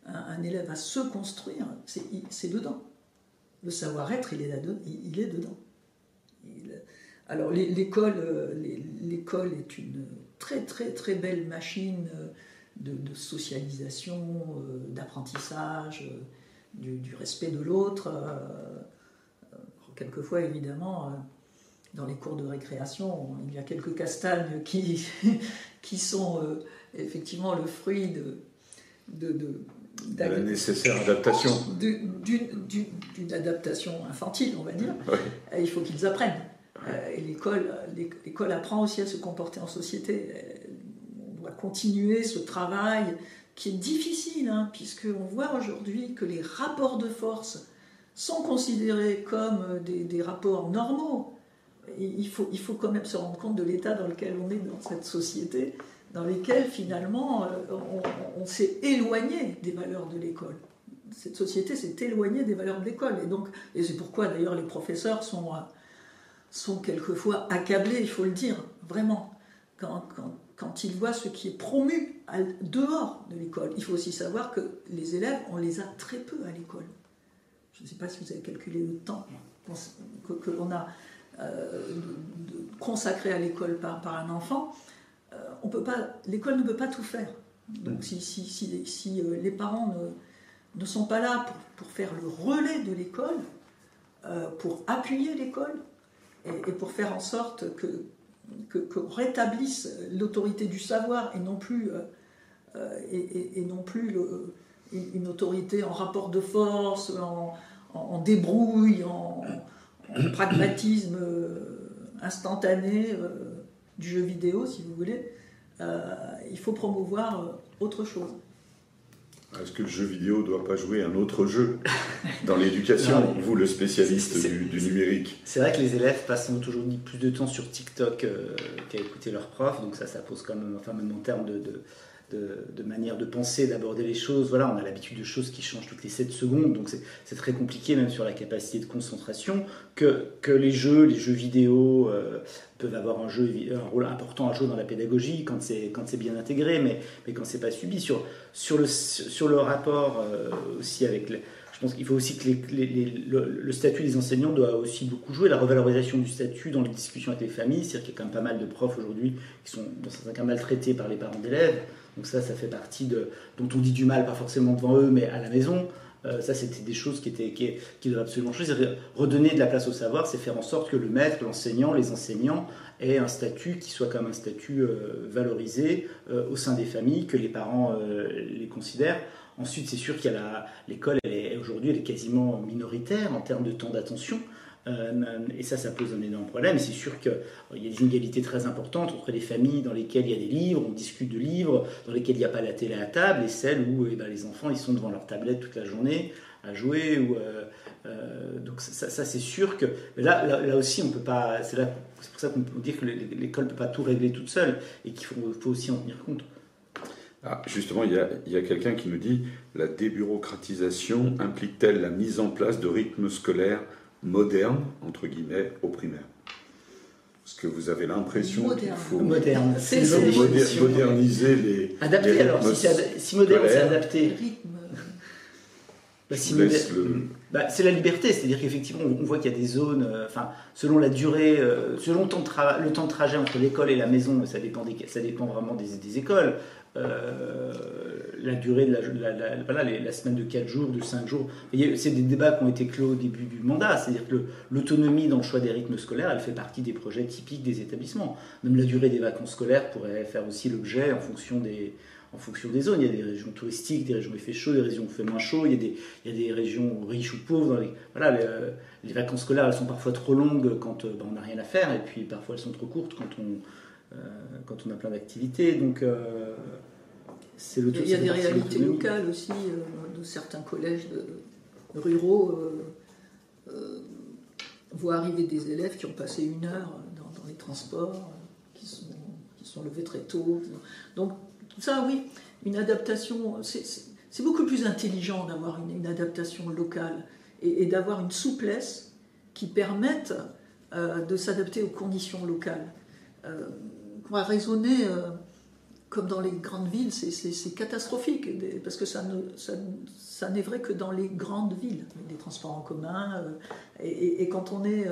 un, élève à se construire, c'est dedans. Le savoir-être, il, est là, il est dedans. Alors l'école, euh, l'école est une très très très belle machine euh, de, socialisation, euh, d'apprentissage, du, respect de l'autre. Quelquefois, évidemment, dans les cours de récréation, il y a quelques castagnes qui, qui sont effectivement le fruit de, de, la nécessaire adaptation. D'une adaptation infantile, on va dire. il faut qu'ils apprennent. Euh, et l'école, apprend aussi à se comporter en société. Euh, on doit continuer ce travail qui est difficile, hein, puisqu'on voit aujourd'hui que les rapports de force sont considérés comme des, des rapports normaux. il faut, il faut quand même se rendre compte de l'état dans lequel on est dans cette société, dans lequel finalement euh, on, on s'est éloigné des valeurs de l'école. Cette société s'est éloignée des valeurs de l'école. Et et c'est pourquoi d'ailleurs les professeurs sont sont quelquefois accablés, il faut le dire, vraiment, quand, quand, ils voient ce qui est promu dehors de l'école. Il faut aussi savoir que les élèves, on les a très peu à l'école. Je ne sais pas si vous avez calculé le temps que, l'on a euh, consacré à l'école par, par, un enfant. Euh, on peut pas, l'école ne peut pas tout faire. Donc si, si, si, si euh, les parents ne, ne, sont pas là pour, pour, faire le relais de l'école, pour appuyer l'école, et, pour faire en sorte que qu'on rétablisse l'autorité du savoir et non plus, euh, euh, et, non plus une autorité en rapport de force, en, débrouille, en, pragmatisme euh, instantané du jeu vidéo, si vous voulez. il faut promouvoir autre chose. Est-ce que le jeu vidéo ne doit pas jouer un autre jeu dans l'éducation, vous le spécialiste du, numérique C'est vrai que les élèves passent toujours plus de temps sur TikTok qu'à écouter leurs profs, donc ça, ça pose quand même, enfin même en termes de, de, manière de penser, d'aborder les choses. Voilà, on a l'habitude de choses qui changent toutes les 7 secondes, donc c'est très compliqué même sur la capacité de concentration que, que les jeux, les jeux vidéo euh, peuvent avoir un, jeu, un rôle important à jouer dans la pédagogie quand c'est bien intégré, mais, mais quand c'est pas subi. Sur, sur, le, sur le rapport euh, aussi avec... Je pense qu'il faut aussi que le, statut des enseignants doit aussi beaucoup jouer, la revalorisation du statut dans les discussions avec les familles. C'est-à-dire qu'il y a quand même pas mal de profs aujourd'hui qui sont dans certains cas maltraités par les parents d'élèves. Donc ça, ça fait partie de dont on dit du mal, pas forcément devant eux, mais à la maison. Euh, ça, c'était des choses qui, étaient, qui, qui doivent absolument changer. Redonner de la place au savoir, c'est faire en sorte que le maître, l'enseignant, les enseignants aient un statut qui soit comme un statut euh, valorisé euh, au sein des familles, que les parents les considèrent. Ensuite, c'est sûr qu'il y a l'école, aujourd'hui, elle est quasiment minoritaire en termes de temps d'attention. Euh, et ça, ça pose un énorme problème. C'est sûr qu'il y a des inégalités très importantes entre les familles dans lesquelles il y a des livres, on discute de livres, dans lesquelles il n'y a pas la télé à table, et celles où eh ben, les enfants ils sont devant leur tablette toute la journée à jouer. Ou, euh, euh, donc ça, c'est sûr que... Là, aussi, on peut pas... C'est pour ça qu'on peut dire que l'école ne peut pas tout régler toute seule, et qu'il faut, aussi en tenir compte. Ah, justement, il y a, a quelqu'un qui nous dit la débureaucratisation implique-t-elle la mise en place de rythmes scolaires modernes, entre guillemets, au primaire Parce que vous avez l'impression qu'il faut moderne. moderniser les. Adapter, alors, si, si moderne, c'est adapter. Bah, bah, c'est la liberté, c'est-à-dire qu'effectivement, on voit qu'il y a des zones, euh, enfin, selon la durée, euh, selon le temps, de le temps de trajet entre l'école et la maison, ça dépend, des, ça dépend vraiment des, des écoles. Euh, la durée de la, la, la, semaine de 4 jours, de 5 jours. C'est des débats qui ont été clos au début du mandat, c'est-à-dire que l'autonomie dans le choix des rythmes scolaires, elle fait partie des projets typiques des établissements. Même la durée des vacances scolaires pourrait faire aussi l'objet en fonction des, en fonction des zones. Il y a des régions touristiques, des régions où il fait chaud, des régions où il fait moins chaud, il y a des, il y a des régions riches ou pauvres. voilà, les, vacances scolaires, elles sont parfois trop longues quand euh, ben, on n'a rien à faire, et puis parfois elles sont trop courtes quand on, euh, quand on a plein d'activités. Donc, c'est le Il y a des réalités locales aussi de certains collèges de, ruraux. voient arriver des élèves qui ont passé une heure dans, dans les transports, qui sont, qui sont levés très tôt. Donc ça, oui, une adaptation, c'est beaucoup plus intelligent d'avoir une, adaptation locale et, d'avoir une souplesse qui permette euh, de s'adapter aux conditions locales. Euh, on va raisonner euh, comme dans les grandes villes, c'est catastrophique, parce que ça, ça, n'est vrai que dans les grandes villes, des transports en commun. et, quand on est,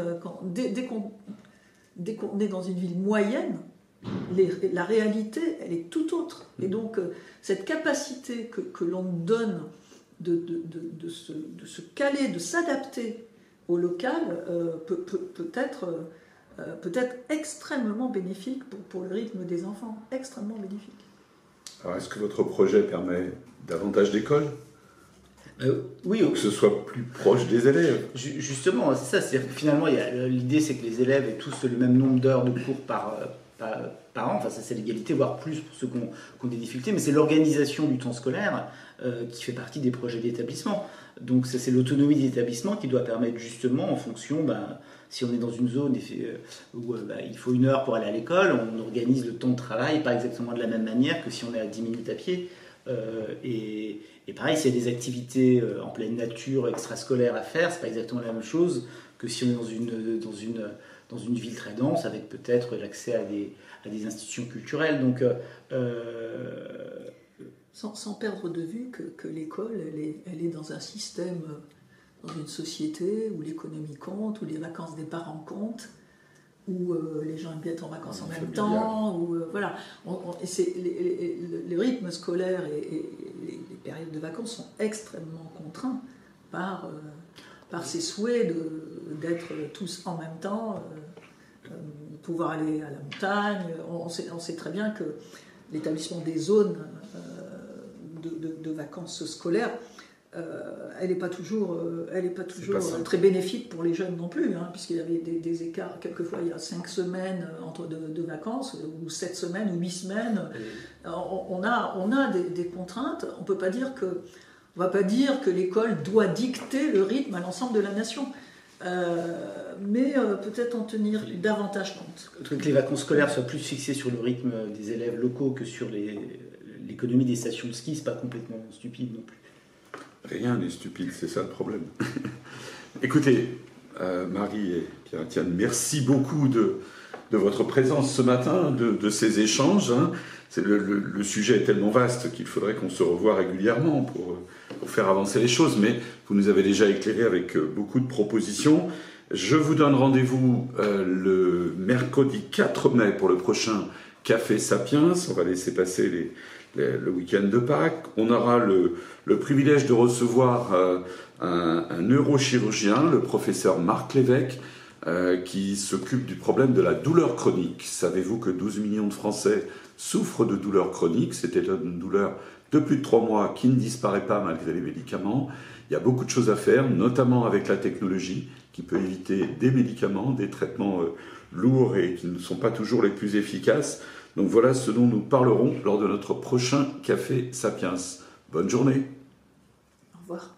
dès qu'on est dans une ville moyenne, la réalité, elle est tout autre. Et donc, euh, cette capacité que, l'on donne de, de, se, caler, de s'adapter au local, euh, peut, peut, être, euh, peut être extrêmement bénéfique pour, le rythme des enfants. Extrêmement bénéfique. Alors, est-ce que votre projet permet davantage d'écoles? Oui, que ce soit plus proche des élèves? Justement, c'est ça. Finalement, l'idée, c'est que les élèves aient tous le même nombre d'heures de cours par, par an, enfin ça c'est l'égalité, voire plus pour ceux qui ont, des difficultés, mais c'est l'organisation du temps scolaire euh, qui fait partie des projets d'établissement. Donc ça c'est l'autonomie des établissements qui doit permettre justement en fonction, ben, si on est dans une zone euh, où euh, ben, il faut une heure pour aller à l'école, on organise le temps de travail pas exactement de la même manière que si on est à 10 minutes à pied. et, et, pareil, s'il y a des activités en pleine nature extrascolaires à faire, c'est pas exactement la même chose que si on est dans une, dans une dans une ville très dense, avec peut-être l'accès à des, à des institutions culturelles. Donc, euh, euh, sans, sans, perdre de vue que, que l'école, elle elle est, dans un système, dans une société où l'économie compte, où les vacances des parents comptent, où euh, les gens aiment être en vacances en même temps, où voilà. c'est, les, le rythme scolaire et, les, périodes de vacances sont extrêmement contraints par, par ces souhaits d'être tous en même temps euh, pouvoir aller à la montagne. On, sait, on sait, très bien que l'établissement des zones euh, de, vacances scolaires euh, elle n'est pas toujours, elle est pas toujours très bénéfique pour les jeunes non plus, hein, puisqu'il y avait des, écarts. Quelquefois, il y a cinq semaines entre deux, vacances, ou sept semaines, ou huit semaines. On, a, on a des, contraintes. On peut pas dire que, on va pas dire que l'école doit dicter le rythme à l'ensemble de la nation. mais peut-être en tenir davantage compte. Que les vacances scolaires soient plus fixées sur le rythme des élèves locaux que sur l'économie des stations de ski, c'est pas complètement stupide non plus. Rien n'est stupide, c'est ça le problème. Écoutez, euh, Marie et Pierre-Etienne, merci beaucoup de, de, votre présence ce matin, de, ces échanges. Hein. Le, le, sujet est tellement vaste qu'il faudrait qu'on se revoie régulièrement pour, pour, faire avancer les choses, mais vous nous avez déjà éclairé avec euh, beaucoup de propositions. Je vous donne rendez-vous euh, le mercredi 4 mai pour le prochain Café Sapiens. On va laisser passer les, le week-end de Pâques. On aura le, privilège de recevoir euh, un, neurochirurgien, le professeur Marc Lévesque, euh, qui s'occupe du problème de la douleur chronique. Savez-vous que 12 millions de Français souffrent de douleur chronique C'était une douleur de plus de 3 mois qui ne disparaît pas malgré les médicaments. Il y a beaucoup de choses à faire, notamment avec la technologie, qui peut éviter des médicaments, des traitements euh, lourds et qui ne sont pas toujours les plus efficaces. Donc voilà ce dont nous parlerons lors de notre prochain Café Sapiens. Bonne journée. Au revoir.